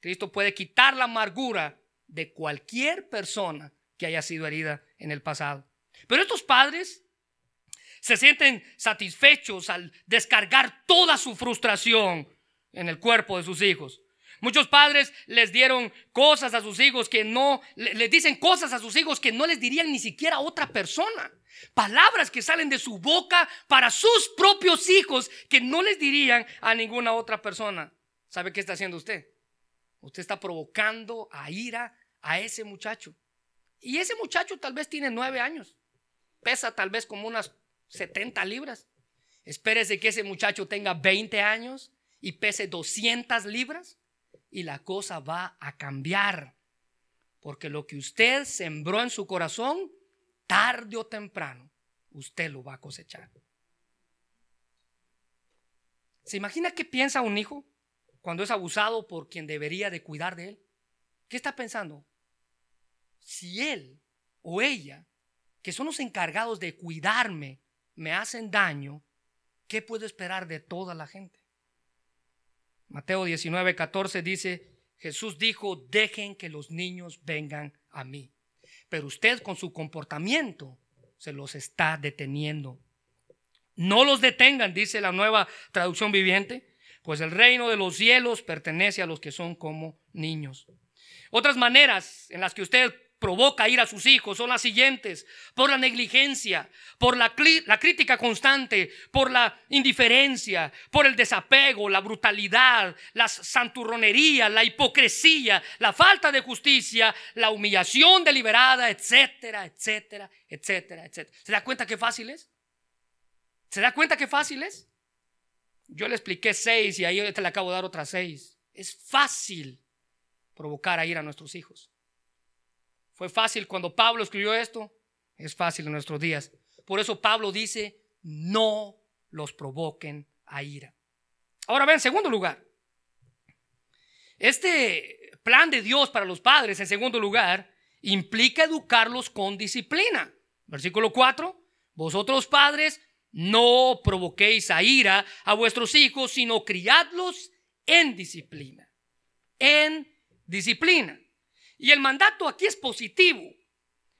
Cristo puede quitar la amargura de cualquier persona que haya sido herida en el pasado. Pero estos padres se sienten satisfechos al descargar toda su frustración en el cuerpo de sus hijos. Muchos padres les dieron cosas a sus hijos que no, les dicen cosas a sus hijos que no les dirían ni siquiera a otra persona. Palabras que salen de su boca para sus propios hijos que no les dirían a ninguna otra persona. ¿Sabe qué está haciendo usted? Usted está provocando a ira a ese muchacho. Y ese muchacho tal vez tiene nueve años. Pesa tal vez como unas 70 libras. Espérese que ese muchacho tenga 20 años y pese 200 libras y la cosa va a cambiar. Porque lo que usted sembró en su corazón, tarde o temprano, usted lo va a cosechar. ¿Se imagina qué piensa un hijo cuando es abusado por quien debería de cuidar de él? ¿Qué está pensando? Si él o ella, que son los encargados de cuidarme, me hacen daño, ¿qué puedo esperar de toda la gente? Mateo 19, 14 dice, Jesús dijo, dejen que los niños vengan a mí. Pero usted con su comportamiento se los está deteniendo. No los detengan, dice la nueva traducción viviente, pues el reino de los cielos pertenece a los que son como niños. Otras maneras en las que usted provoca ir a sus hijos son las siguientes. Por la negligencia, por la, la, crítica constante, por la indiferencia, por el desapego, la brutalidad, la santurronería, la hipocresía, la falta de justicia, la humillación deliberada, etcétera, etcétera, etcétera, etcétera. ¿Se da cuenta qué fácil es? ¿Se da cuenta qué fácil es? Yo le expliqué seis y ahí te le acabo de dar otras seis. Es fácil provocar a ir a nuestros hijos. Fue fácil cuando Pablo escribió esto, es fácil en nuestros días. Por eso Pablo dice, no los provoquen a ira. Ahora ve, en segundo lugar, este plan de Dios para los padres, en segundo lugar, implica educarlos con disciplina. Versículo 4, vosotros padres, no provoquéis a ira a vuestros hijos, sino criadlos en disciplina. En disciplina. Y el mandato aquí es positivo.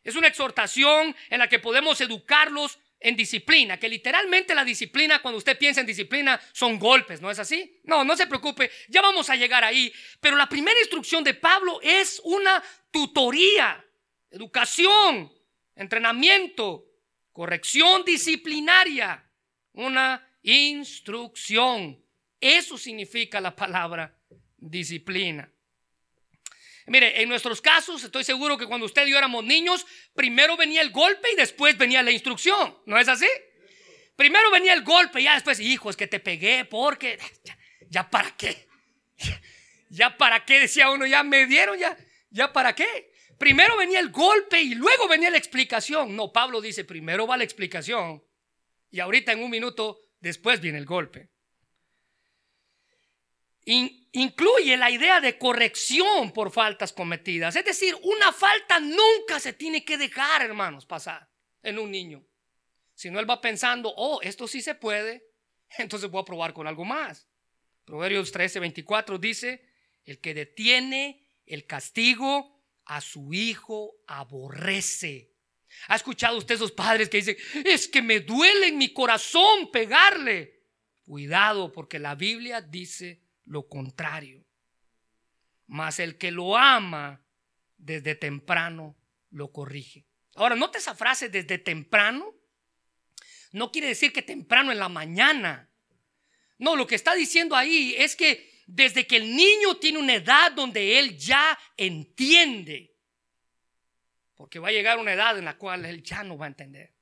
Es una exhortación en la que podemos educarlos en disciplina, que literalmente la disciplina, cuando usted piensa en disciplina, son golpes, ¿no es así? No, no se preocupe, ya vamos a llegar ahí. Pero la primera instrucción de Pablo es una tutoría, educación, entrenamiento, corrección disciplinaria, una instrucción. Eso significa la palabra disciplina. Mire, en nuestros casos, estoy seguro que cuando usted y yo éramos niños, primero venía el golpe y después venía la instrucción. ¿No es así? Primero venía el golpe y ya después, hijo, es que te pegué porque, ya, para qué. Ya, para qué, decía uno, ya me dieron, ya, ya para qué. Primero venía el golpe y luego venía la explicación. No, Pablo dice, primero va la explicación y ahorita en un minuto después viene el golpe incluye la idea de corrección por faltas cometidas. Es decir, una falta nunca se tiene que dejar, hermanos, pasar en un niño. Si no, él va pensando, oh, esto sí se puede, entonces voy a probar con algo más. Proverbios 13, 24 dice, el que detiene el castigo a su hijo aborrece. ¿Ha escuchado usted esos padres que dicen, es que me duele en mi corazón pegarle? Cuidado, porque la Biblia dice lo contrario. Mas el que lo ama desde temprano lo corrige. Ahora, note esa frase desde temprano. No quiere decir que temprano en la mañana. No, lo que está diciendo ahí es que desde que el niño tiene una edad donde él ya entiende. Porque va a llegar una edad en la cual él ya no va a entender.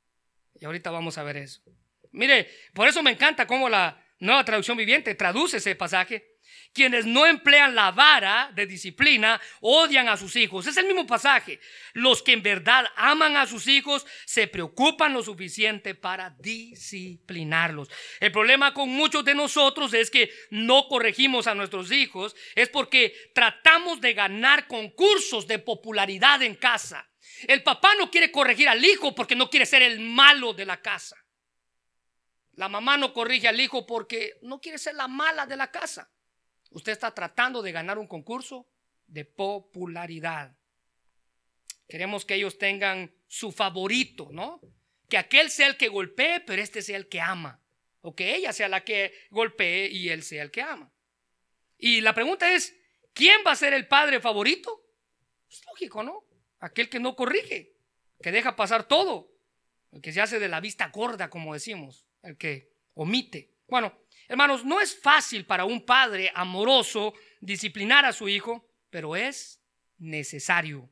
Y ahorita vamos a ver eso. Mire, por eso me encanta cómo la nueva traducción viviente traduce ese pasaje. Quienes no emplean la vara de disciplina odian a sus hijos. Es el mismo pasaje. Los que en verdad aman a sus hijos se preocupan lo suficiente para disciplinarlos. El problema con muchos de nosotros es que no corregimos a nuestros hijos. Es porque tratamos de ganar concursos de popularidad en casa. El papá no quiere corregir al hijo porque no quiere ser el malo de la casa. La mamá no corrige al hijo porque no quiere ser la mala de la casa. Usted está tratando de ganar un concurso de popularidad. Queremos que ellos tengan su favorito, ¿no? Que aquel sea el que golpee, pero este sea el que ama. O que ella sea la que golpee y él sea el que ama. Y la pregunta es, ¿quién va a ser el padre favorito? Es lógico, ¿no? Aquel que no corrige, que deja pasar todo, el que se hace de la vista gorda, como decimos, el que omite. Bueno, hermanos, no es fácil para un padre amoroso disciplinar a su hijo, pero es necesario.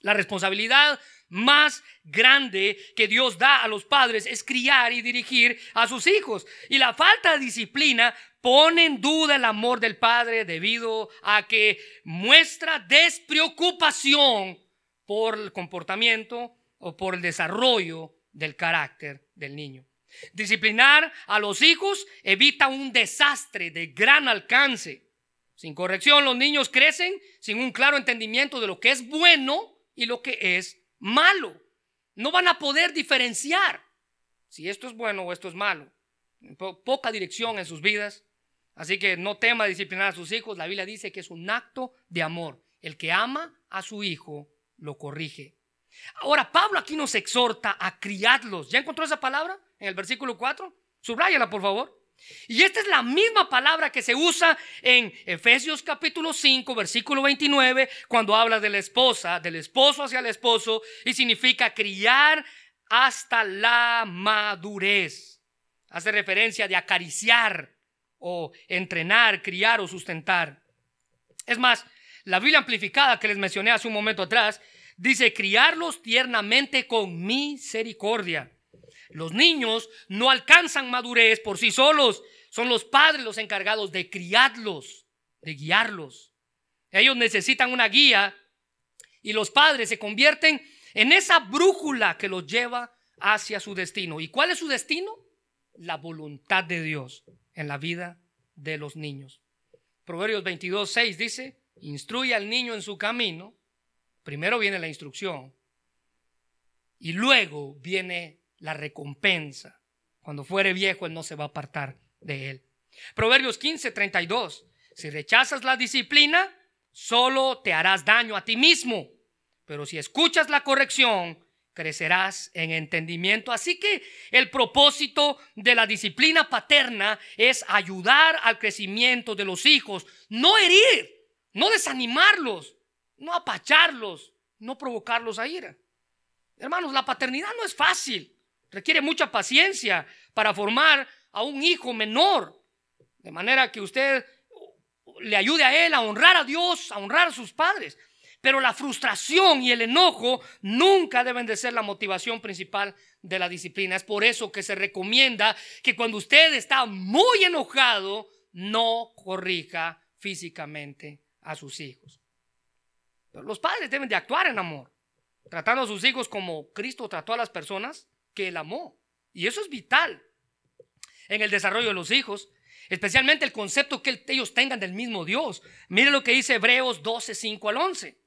La responsabilidad más grande que Dios da a los padres es criar y dirigir a sus hijos. Y la falta de disciplina pone en duda el amor del padre debido a que muestra despreocupación por el comportamiento o por el desarrollo del carácter del niño. Disciplinar a los hijos evita un desastre de gran alcance. Sin corrección, los niños crecen sin un claro entendimiento de lo que es bueno y lo que es malo. No van a poder diferenciar si esto es bueno o esto es malo. poca dirección en sus vidas. Así que no tema disciplinar a sus hijos. La Biblia dice que es un acto de amor. El que ama a su hijo lo corrige. Ahora, Pablo aquí nos exhorta a criarlos. ¿Ya encontró esa palabra en el versículo 4? Subráyala, por favor. Y esta es la misma palabra que se usa en Efesios capítulo 5, versículo 29, cuando habla de la esposa, del esposo hacia el esposo, y significa criar hasta la madurez. Hace referencia de acariciar o entrenar, criar o sustentar. Es más, la Biblia amplificada que les mencioné hace un momento atrás dice criarlos tiernamente con misericordia. Los niños no alcanzan madurez por sí solos. Son los padres los encargados de criarlos, de guiarlos. Ellos necesitan una guía y los padres se convierten en esa brújula que los lleva hacia su destino. ¿Y cuál es su destino? La voluntad de Dios en la vida de los niños. Proverbios 22, 6 dice, instruye al niño en su camino. Primero viene la instrucción y luego viene la recompensa. Cuando fuere viejo, él no se va a apartar de él. Proverbios 15, 32. Si rechazas la disciplina, solo te harás daño a ti mismo. Pero si escuchas la corrección, crecerás en entendimiento. Así que el propósito de la disciplina paterna es ayudar al crecimiento de los hijos, no herir, no desanimarlos, no apacharlos, no provocarlos a ira. Hermanos, la paternidad no es fácil. Requiere mucha paciencia para formar a un hijo menor. De manera que usted le ayude a él a honrar a Dios, a honrar a sus padres. Pero la frustración y el enojo nunca deben de ser la motivación principal de la disciplina. Es por eso que se recomienda que cuando usted está muy enojado, no corrija físicamente a sus hijos. los padres deben de actuar en amor, tratando a sus hijos como Cristo trató a las personas que él amó. Y eso es vital en el desarrollo de los hijos, especialmente el concepto que ellos tengan del mismo Dios. Mire lo que dice Hebreos 12, 5 al 11.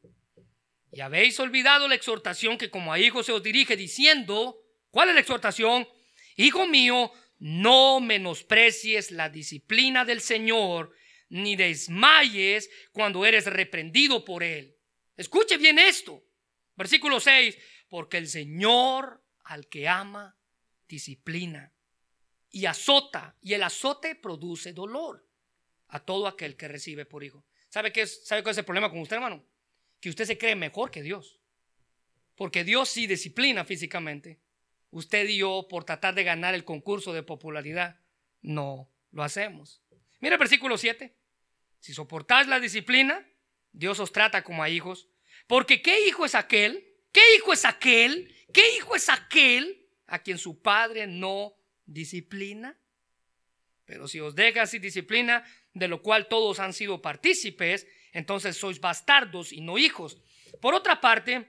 Y habéis olvidado la exhortación que como a hijos se os dirige diciendo, ¿cuál es la exhortación? Hijo mío, no menosprecies la disciplina del Señor, ni desmayes cuando eres reprendido por Él. Escuche bien esto. Versículo 6, porque el Señor al que ama, disciplina y azota, y el azote produce dolor a todo aquel que recibe por hijo. ¿Sabe qué es, sabe cuál es el problema con usted, hermano? Que usted se cree mejor que Dios. Porque Dios sí disciplina físicamente. Usted y yo, por tratar de ganar el concurso de popularidad, no lo hacemos. Mira el versículo 7. Si soportáis la disciplina, Dios os trata como a hijos. Porque ¿qué hijo es aquel? ¿Qué hijo es aquel ¿Qué hijo es aquel a quien su padre no disciplina? Pero si os deja sin disciplina, de lo cual todos han sido partícipes, entonces sois bastardos y no hijos. Por otra parte,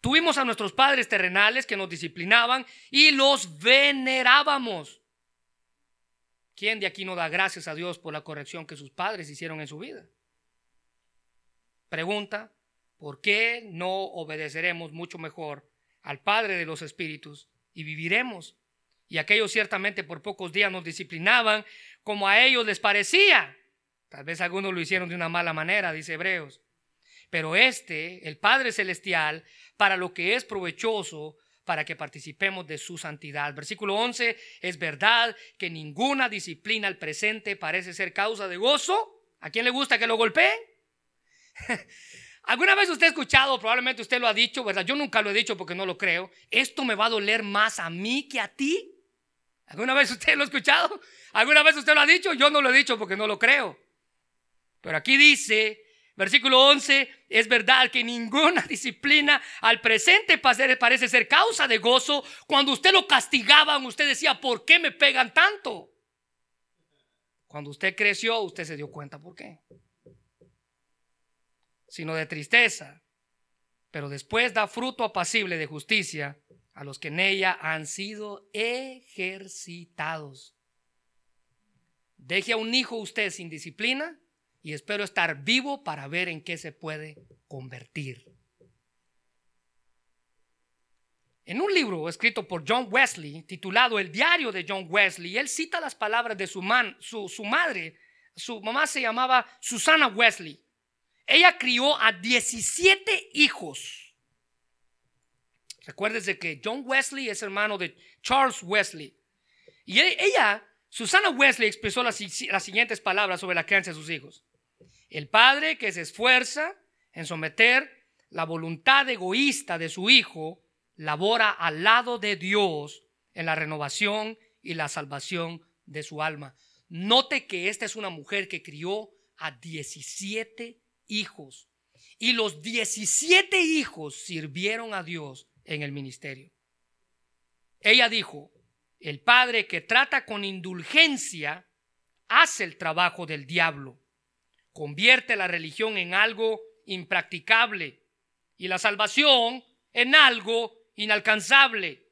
tuvimos a nuestros padres terrenales que nos disciplinaban y los venerábamos. ¿Quién de aquí no da gracias a Dios por la corrección que sus padres hicieron en su vida? Pregunta, ¿por qué no obedeceremos mucho mejor al Padre de los Espíritus y viviremos? Y aquellos ciertamente por pocos días nos disciplinaban como a ellos les parecía. Tal vez algunos lo hicieron de una mala manera, dice Hebreos. Pero este, el Padre Celestial, para lo que es provechoso, para que participemos de su santidad. Versículo 11, es verdad que ninguna disciplina al presente parece ser causa de gozo. ¿A quién le gusta que lo golpeen? ¿Alguna vez usted ha escuchado, probablemente usted lo ha dicho, ¿verdad? Yo nunca lo he dicho porque no lo creo. Esto me va a doler más a mí que a ti. ¿Alguna vez usted lo ha escuchado? ¿Alguna vez usted lo ha dicho? Yo no lo he dicho porque no lo creo. Pero aquí dice, versículo 11, es verdad que ninguna disciplina al presente parece ser causa de gozo. Cuando usted lo castigaban, usted decía, ¿por qué me pegan tanto? Cuando usted creció, usted se dio cuenta por qué. Sino de tristeza. Pero después da fruto apacible de justicia a los que en ella han sido ejercitados. Deje a un hijo usted sin disciplina y espero estar vivo para ver en qué se puede convertir. En un libro escrito por John Wesley, titulado El diario de John Wesley, él cita las palabras de su, su, su madre. Su mamá se llamaba Susana Wesley. Ella crió a 17 hijos Recuérdese que John Wesley es hermano de Charles Wesley. Y e, ella, Susana Wesley, expresó las, siguientes palabras sobre la crianza de sus hijos. El padre que se esfuerza en someter la voluntad egoísta de su hijo, labora al lado de Dios en la renovación y la salvación de su alma. Note que esta es una mujer que crió a 17 hijos. Y los 17 hijos sirvieron a Dios en el ministerio. Ella dijo, el padre que trata con indulgencia hace el trabajo del diablo, convierte la religión en algo impracticable y la salvación en algo inalcanzable,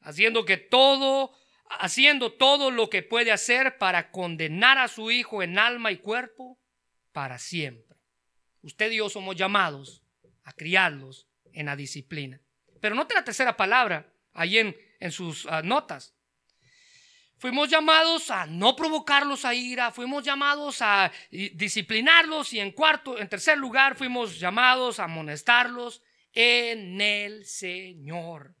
haciendo que todo haciendo todo lo que puede hacer para condenar a su hijo en alma y cuerpo para siempre. Usted y yo somos llamados a criarlos en la disciplina. Pero note la tercera palabra ahí en, en sus ah, notas. Fuimos llamados a no provocarlos a ira, fuimos llamados a disciplinarlos y en cuarto, en tercer lugar, fuimos llamados a amonestarlos en el Señor.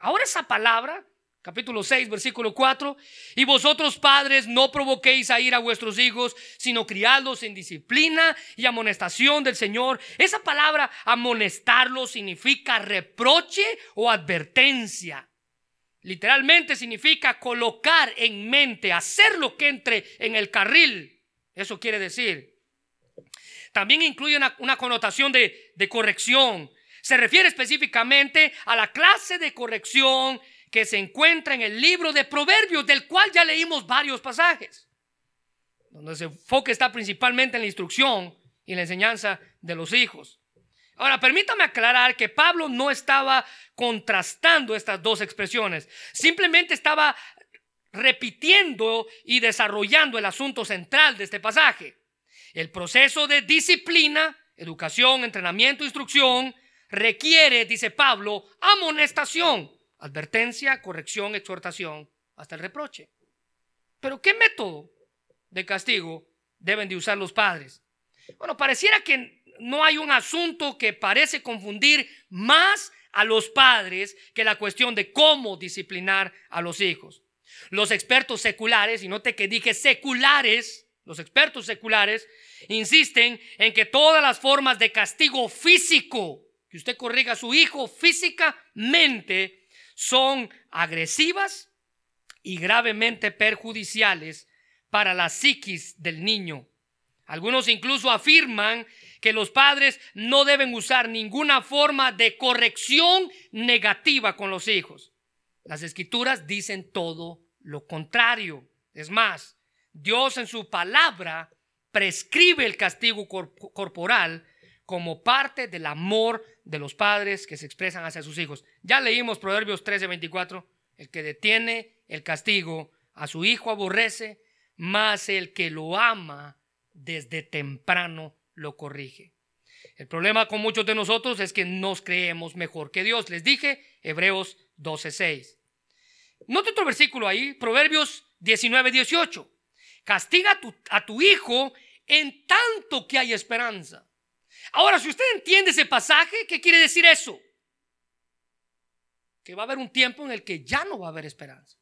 Ahora esa palabra capítulo 6, versículo 4. Y vosotros padres no provoquéis a ir a vuestros hijos, sino criadlos en disciplina y amonestación del Señor. Esa palabra amonestarlos significa reproche o advertencia. Literalmente significa colocar en mente, hacer lo que entre en el carril. Eso quiere decir. También incluye una, una connotación de, de corrección. Se refiere específicamente a la clase de corrección que se encuentra en el libro de Proverbios, del cual ya leímos varios pasajes, donde se enfoque está principalmente en la instrucción y la enseñanza de los hijos. Ahora, permítame aclarar que Pablo no estaba contrastando estas dos expresiones, simplemente estaba repitiendo y desarrollando el asunto central de este pasaje. El proceso de disciplina, educación, entrenamiento, instrucción, requiere, dice Pablo, amonestación advertencia, corrección, exhortación, hasta el reproche. Pero ¿qué método de castigo deben de usar los padres? Bueno, pareciera que no hay un asunto que parece confundir más a los padres que la cuestión de cómo disciplinar a los hijos. Los expertos seculares, y note que dije seculares, los expertos seculares insisten en que todas las formas de castigo físico, que usted corriga a su hijo físicamente, son agresivas y gravemente perjudiciales para la psiquis del niño. Algunos incluso afirman que los padres no deben usar ninguna forma de corrección negativa con los hijos. Las escrituras dicen todo lo contrario. Es más, Dios en su palabra prescribe el castigo corporal como parte del amor de los padres que se expresan hacia sus hijos. Ya leímos Proverbios 13, 24, el que detiene el castigo a su hijo aborrece, mas el que lo ama desde temprano lo corrige. El problema con muchos de nosotros es que nos creemos mejor que Dios. Les dije, Hebreos 12:6. Note otro versículo ahí, Proverbios 19:18. Castiga a tu, a tu hijo en tanto que hay esperanza. Ahora, si usted entiende ese pasaje, ¿qué quiere decir eso? Que va a haber un tiempo en el que ya no va a haber esperanza.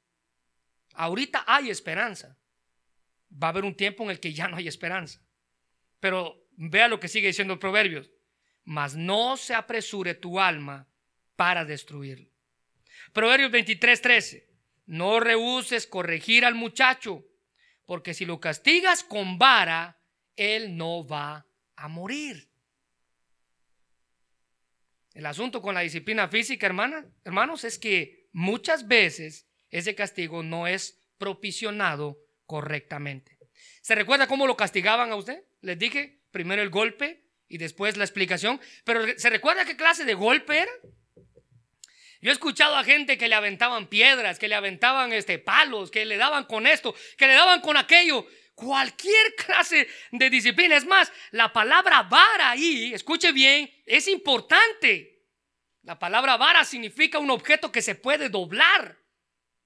Ahorita hay esperanza. Va a haber un tiempo en el que ya no hay esperanza. Pero vea lo que sigue diciendo el Proverbios. Mas no se apresure tu alma para destruirlo. Proverbios 23, 13. No rehuses corregir al muchacho, porque si lo castigas con vara, él no va a morir. El asunto con la disciplina física, hermana, hermanos, es que muchas veces ese castigo no es propicionado correctamente. ¿Se recuerda cómo lo castigaban a usted? Les dije, primero el golpe y después la explicación. Pero ¿se recuerda qué clase de golpe era? Yo he escuchado a gente que le aventaban piedras, que le aventaban este, palos, que le daban con esto, que le daban con aquello. Cualquier clase de disciplina. Es más, la palabra vara ahí, escuche bien, es importante. La palabra vara significa un objeto que se puede doblar.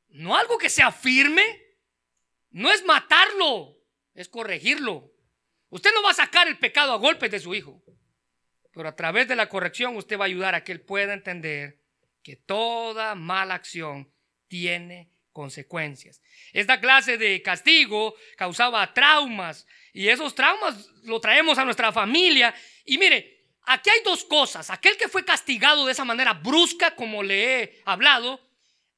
No algo que sea firme. No es matarlo, es corregirlo. Usted no va a sacar el pecado a golpes de su hijo. Pero a través de la corrección usted va a ayudar a que él pueda entender que toda mala acción tiene consecuencias. Esta clase de castigo causaba traumas y esos traumas lo traemos a nuestra familia. Y mire, aquí hay dos cosas. Aquel que fue castigado de esa manera brusca, como le he hablado,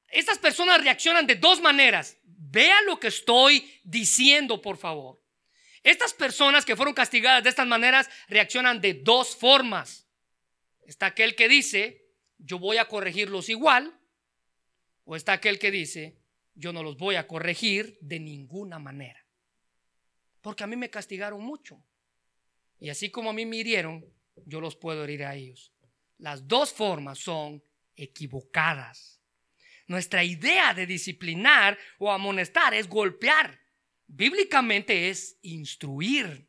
estas personas reaccionan de dos maneras. Vea lo que estoy diciendo, por favor. Estas personas que fueron castigadas de estas maneras reaccionan de dos formas. Está aquel que dice, yo voy a corregirlos igual, o está aquel que dice, yo no los voy a corregir de ninguna manera. Porque a mí me castigaron mucho. Y así como a mí me hirieron, yo los puedo herir a ellos. Las dos formas son equivocadas. Nuestra idea de disciplinar o amonestar es golpear. Bíblicamente es instruir.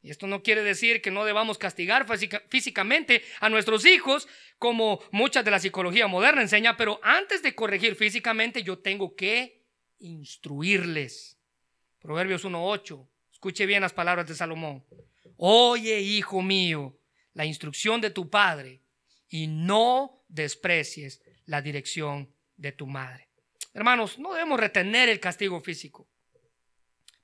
Y esto no quiere decir que no debamos castigar físicamente a nuestros hijos, como mucha de la psicología moderna enseña, pero antes de corregir físicamente yo tengo que instruirles. Proverbios 1.8. Escuche bien las palabras de Salomón. Oye, hijo mío, la instrucción de tu padre y no desprecies la dirección de tu madre. Hermanos, no debemos retener el castigo físico,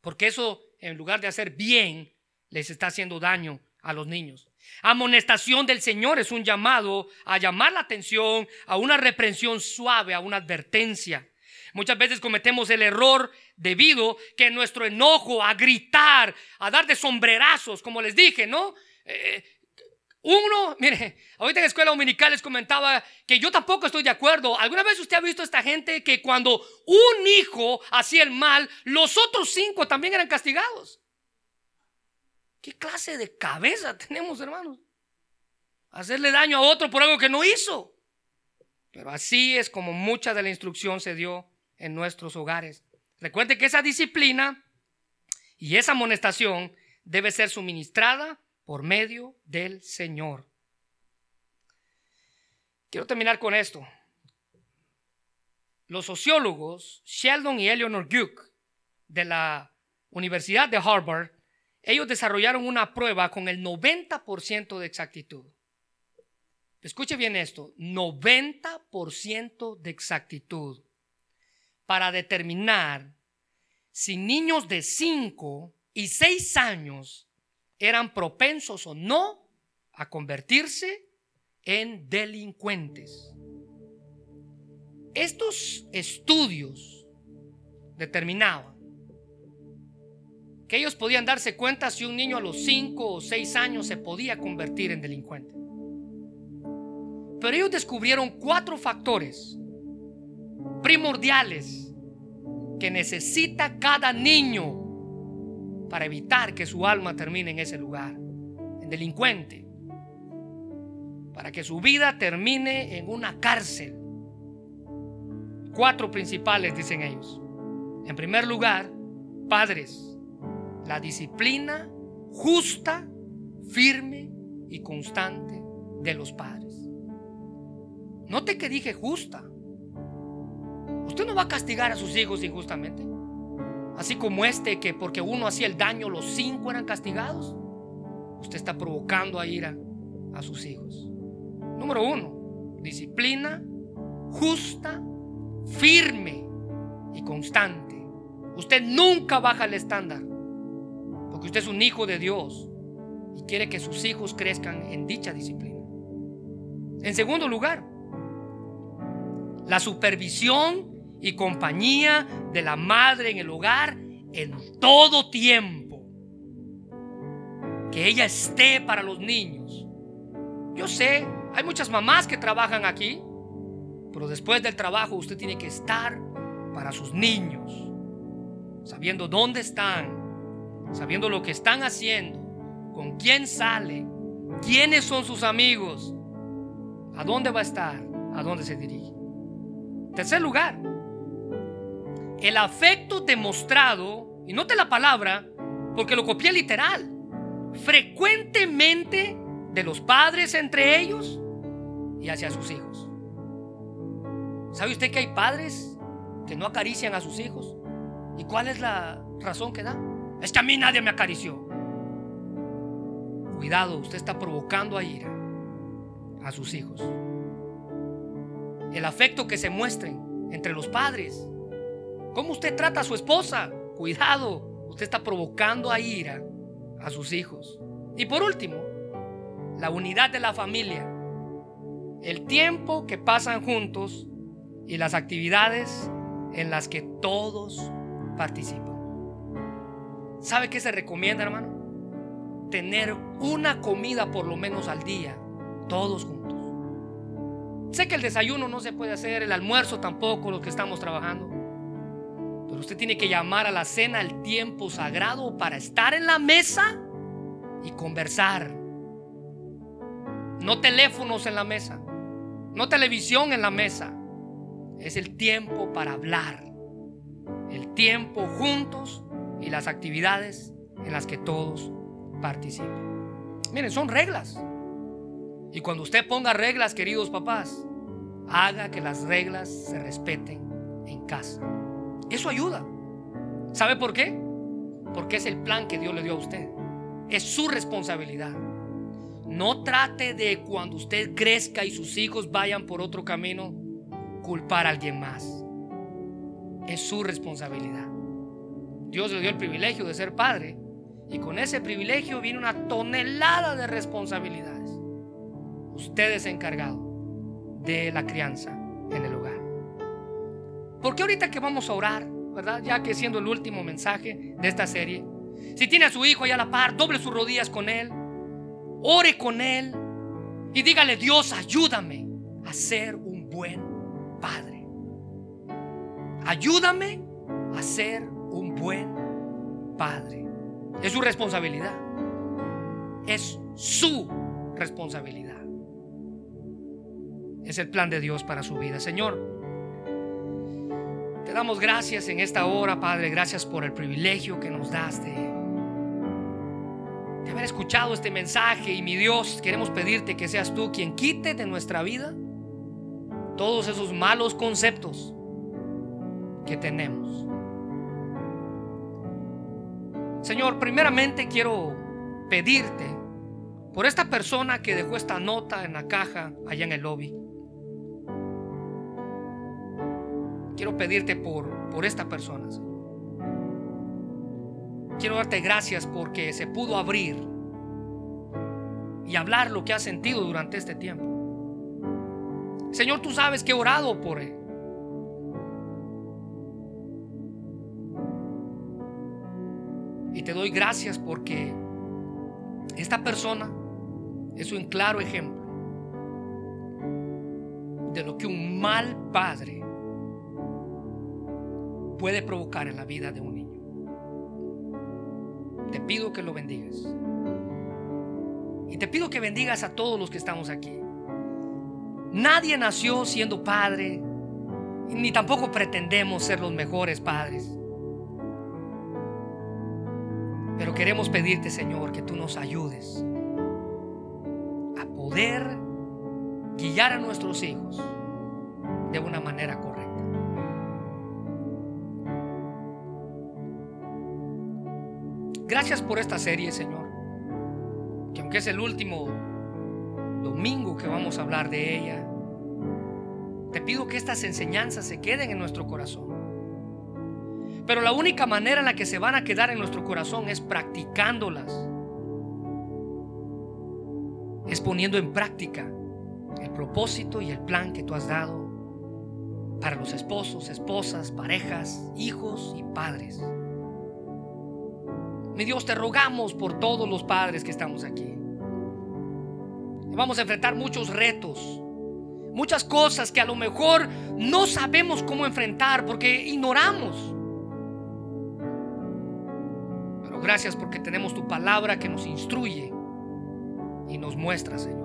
porque eso, en lugar de hacer bien, les está haciendo daño a los niños. Amonestación del Señor es un llamado a llamar la atención, a una reprensión suave, a una advertencia. Muchas veces cometemos el error debido que nuestro enojo a gritar, a dar de sombrerazos, como les dije, ¿no? Eh, uno, mire, ahorita en la escuela dominical les comentaba que yo tampoco estoy de acuerdo. ¿Alguna vez usted ha visto a esta gente que cuando un hijo hacía el mal, los otros cinco también eran castigados? ¿Qué clase de cabeza tenemos, hermanos? Hacerle daño a otro por algo que no hizo. Pero así es como mucha de la instrucción se dio en nuestros hogares. Recuerde que esa disciplina y esa amonestación debe ser suministrada por medio del Señor. Quiero terminar con esto. Los sociólogos Sheldon y Eleanor Guke de la Universidad de Harvard ellos desarrollaron una prueba con el 90% de exactitud. Escuche bien esto, 90% de exactitud para determinar si niños de 5 y 6 años eran propensos o no a convertirse en delincuentes. Estos estudios determinaban que ellos podían darse cuenta si un niño a los 5 o 6 años se podía convertir en delincuente. Pero ellos descubrieron cuatro factores primordiales que necesita cada niño para evitar que su alma termine en ese lugar, en delincuente, para que su vida termine en una cárcel. Cuatro principales, dicen ellos. En primer lugar, padres la disciplina justa, firme y constante de los padres. Note que dije justa. Usted no va a castigar a sus hijos injustamente. Así como este que porque uno hacía el daño, los cinco eran castigados. Usted está provocando a ira a sus hijos. Número uno, disciplina justa, firme y constante. Usted nunca baja el estándar. Porque usted es un hijo de Dios y quiere que sus hijos crezcan en dicha disciplina. En segundo lugar, la supervisión y compañía de la madre en el hogar en todo tiempo. Que ella esté para los niños. Yo sé, hay muchas mamás que trabajan aquí, pero después del trabajo usted tiene que estar para sus niños, sabiendo dónde están, sabiendo lo que están haciendo, con quién sale, quiénes son sus amigos, a dónde va a estar, a dónde se dirige. Tercer lugar, el afecto demostrado, y note la palabra, porque lo copié literal, frecuentemente de los padres entre ellos y hacia sus hijos. ¿Sabe usted que hay padres que no acarician a sus hijos? ¿Y cuál es la razón que da? Es que a mí nadie me acarició. Cuidado, usted está provocando a ira a sus hijos. El afecto que se muestren entre los padres ¿Cómo usted trata a su esposa? Cuidado, usted está provocando a ira a sus hijos. Y por último, la unidad de la familia. El tiempo que pasan juntos y las actividades en las que todos participan. ¿Sabe qué se recomienda, hermano? Tener una comida por lo menos al día, todos juntos. Sé que el desayuno no se puede hacer, el almuerzo tampoco, los que estamos trabajando. Usted tiene que llamar a la cena el tiempo sagrado para estar en la mesa y conversar. No teléfonos en la mesa, no televisión en la mesa. Es el tiempo para hablar. El tiempo juntos y las actividades en las que todos participen. Miren, son reglas. Y cuando usted ponga reglas, queridos papás, haga que las reglas se respeten en casa. Eso ayuda. ¿Sabe por qué? Porque es el plan que Dios le dio a usted. Es su responsabilidad. No trate de cuando usted crezca y sus hijos vayan por otro camino, culpar a alguien más. Es su responsabilidad. Dios le dio el privilegio de ser padre y con ese privilegio viene una tonelada de responsabilidades. Usted es encargado de la crianza en el hogar. Porque ahorita que vamos a orar, ¿verdad? Ya que siendo el último mensaje de esta serie, si tiene a su hijo allá a la par, doble sus rodillas con él, ore con él y dígale, Dios, ayúdame a ser un buen padre. Ayúdame a ser un buen padre. Es su responsabilidad. Es su responsabilidad. Es el plan de Dios para su vida. Señor, te damos gracias en esta hora, Padre. Gracias por el privilegio que nos das de, haber escuchado este mensaje. Y mi Dios, queremos pedirte que seas tú quien quite de nuestra vida todos esos malos conceptos que tenemos. Señor, primeramente quiero pedirte por esta persona que dejó esta nota en la caja allá en el lobby. Quiero pedirte por, por esta persona. Quiero darte gracias porque se pudo abrir y hablar lo que ha sentido durante este tiempo. Señor, tú sabes que he orado por él. Y te doy gracias porque esta persona es un claro ejemplo de lo que un mal padre puede provocar en la vida de un niño. Te pido que lo bendigas. Y te pido que bendigas a todos los que estamos aquí. Nadie nació siendo padre, ni tampoco pretendemos ser los mejores padres. Pero queremos pedirte, Señor, que tú nos ayudes poder guiar a nuestros hijos de una manera correcta. Gracias por esta serie, Señor. Que aunque es el último domingo que vamos a hablar de ella, te pido que estas enseñanzas se queden en nuestro corazón. Pero la única manera en la que se van a quedar en nuestro corazón es practicándolas. Es poniendo en práctica el propósito y el plan que tú has dado para los esposos, esposas, parejas, hijos y padres. Mi Dios, te rogamos por todos los padres que estamos aquí. Vamos a enfrentar muchos retos, muchas cosas que a lo mejor no sabemos cómo enfrentar porque ignoramos. Pero gracias porque tenemos tu palabra que nos instruye y nos muestra, Señor.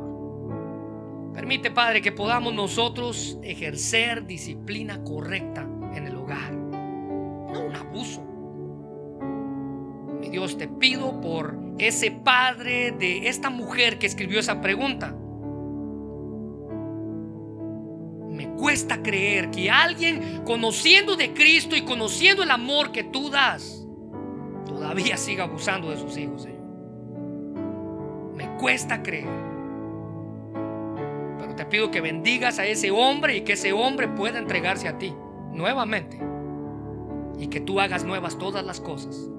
Permite, Padre, que podamos nosotros ejercer disciplina correcta en el hogar, no un abuso. Dios, te pido por ese padre de esta mujer que escribió esa pregunta. Me cuesta creer que alguien conociendo de Cristo y conociendo el amor que tú das, todavía siga abusando de sus hijos, Señor. Me cuesta creer te pido que bendigas a ese hombre y que ese hombre pueda entregarse a ti nuevamente. Y que tú hagas nuevas todas las cosas,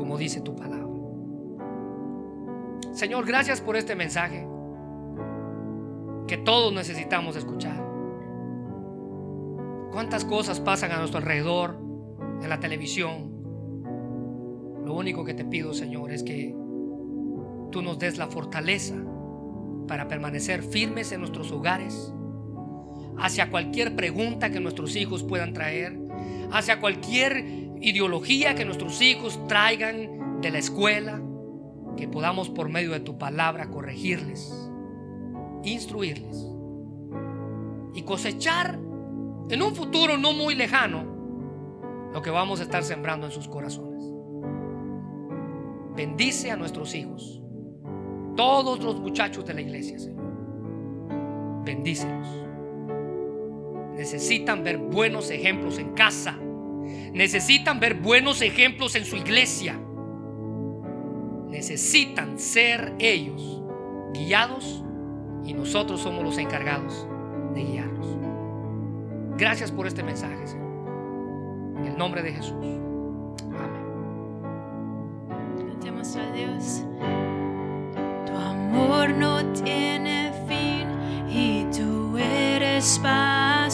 como dice tu palabra. Señor, gracias por este mensaje que todos necesitamos escuchar. ¿Cuántas cosas pasan a nuestro alrededor en la televisión? Lo único que te pido, Señor, es que tú nos des la fortaleza para permanecer firmes en nuestros hogares, hacia cualquier pregunta que nuestros hijos puedan traer, hacia cualquier ideología que nuestros hijos traigan de la escuela, que podamos por medio de tu palabra corregirles, instruirles y cosechar en un futuro no muy lejano lo que vamos a estar sembrando en sus corazones. Bendice a nuestros hijos todos los muchachos de la iglesia, Señor. Bendícelos. Necesitan ver buenos ejemplos en casa. Necesitan ver buenos ejemplos en su iglesia. Necesitan ser ellos guiados y nosotros somos los encargados de guiarlos. Gracias por este mensaje, Señor. En el nombre de Jesús. Amén. a Dios amor no tiene fin y tú eres para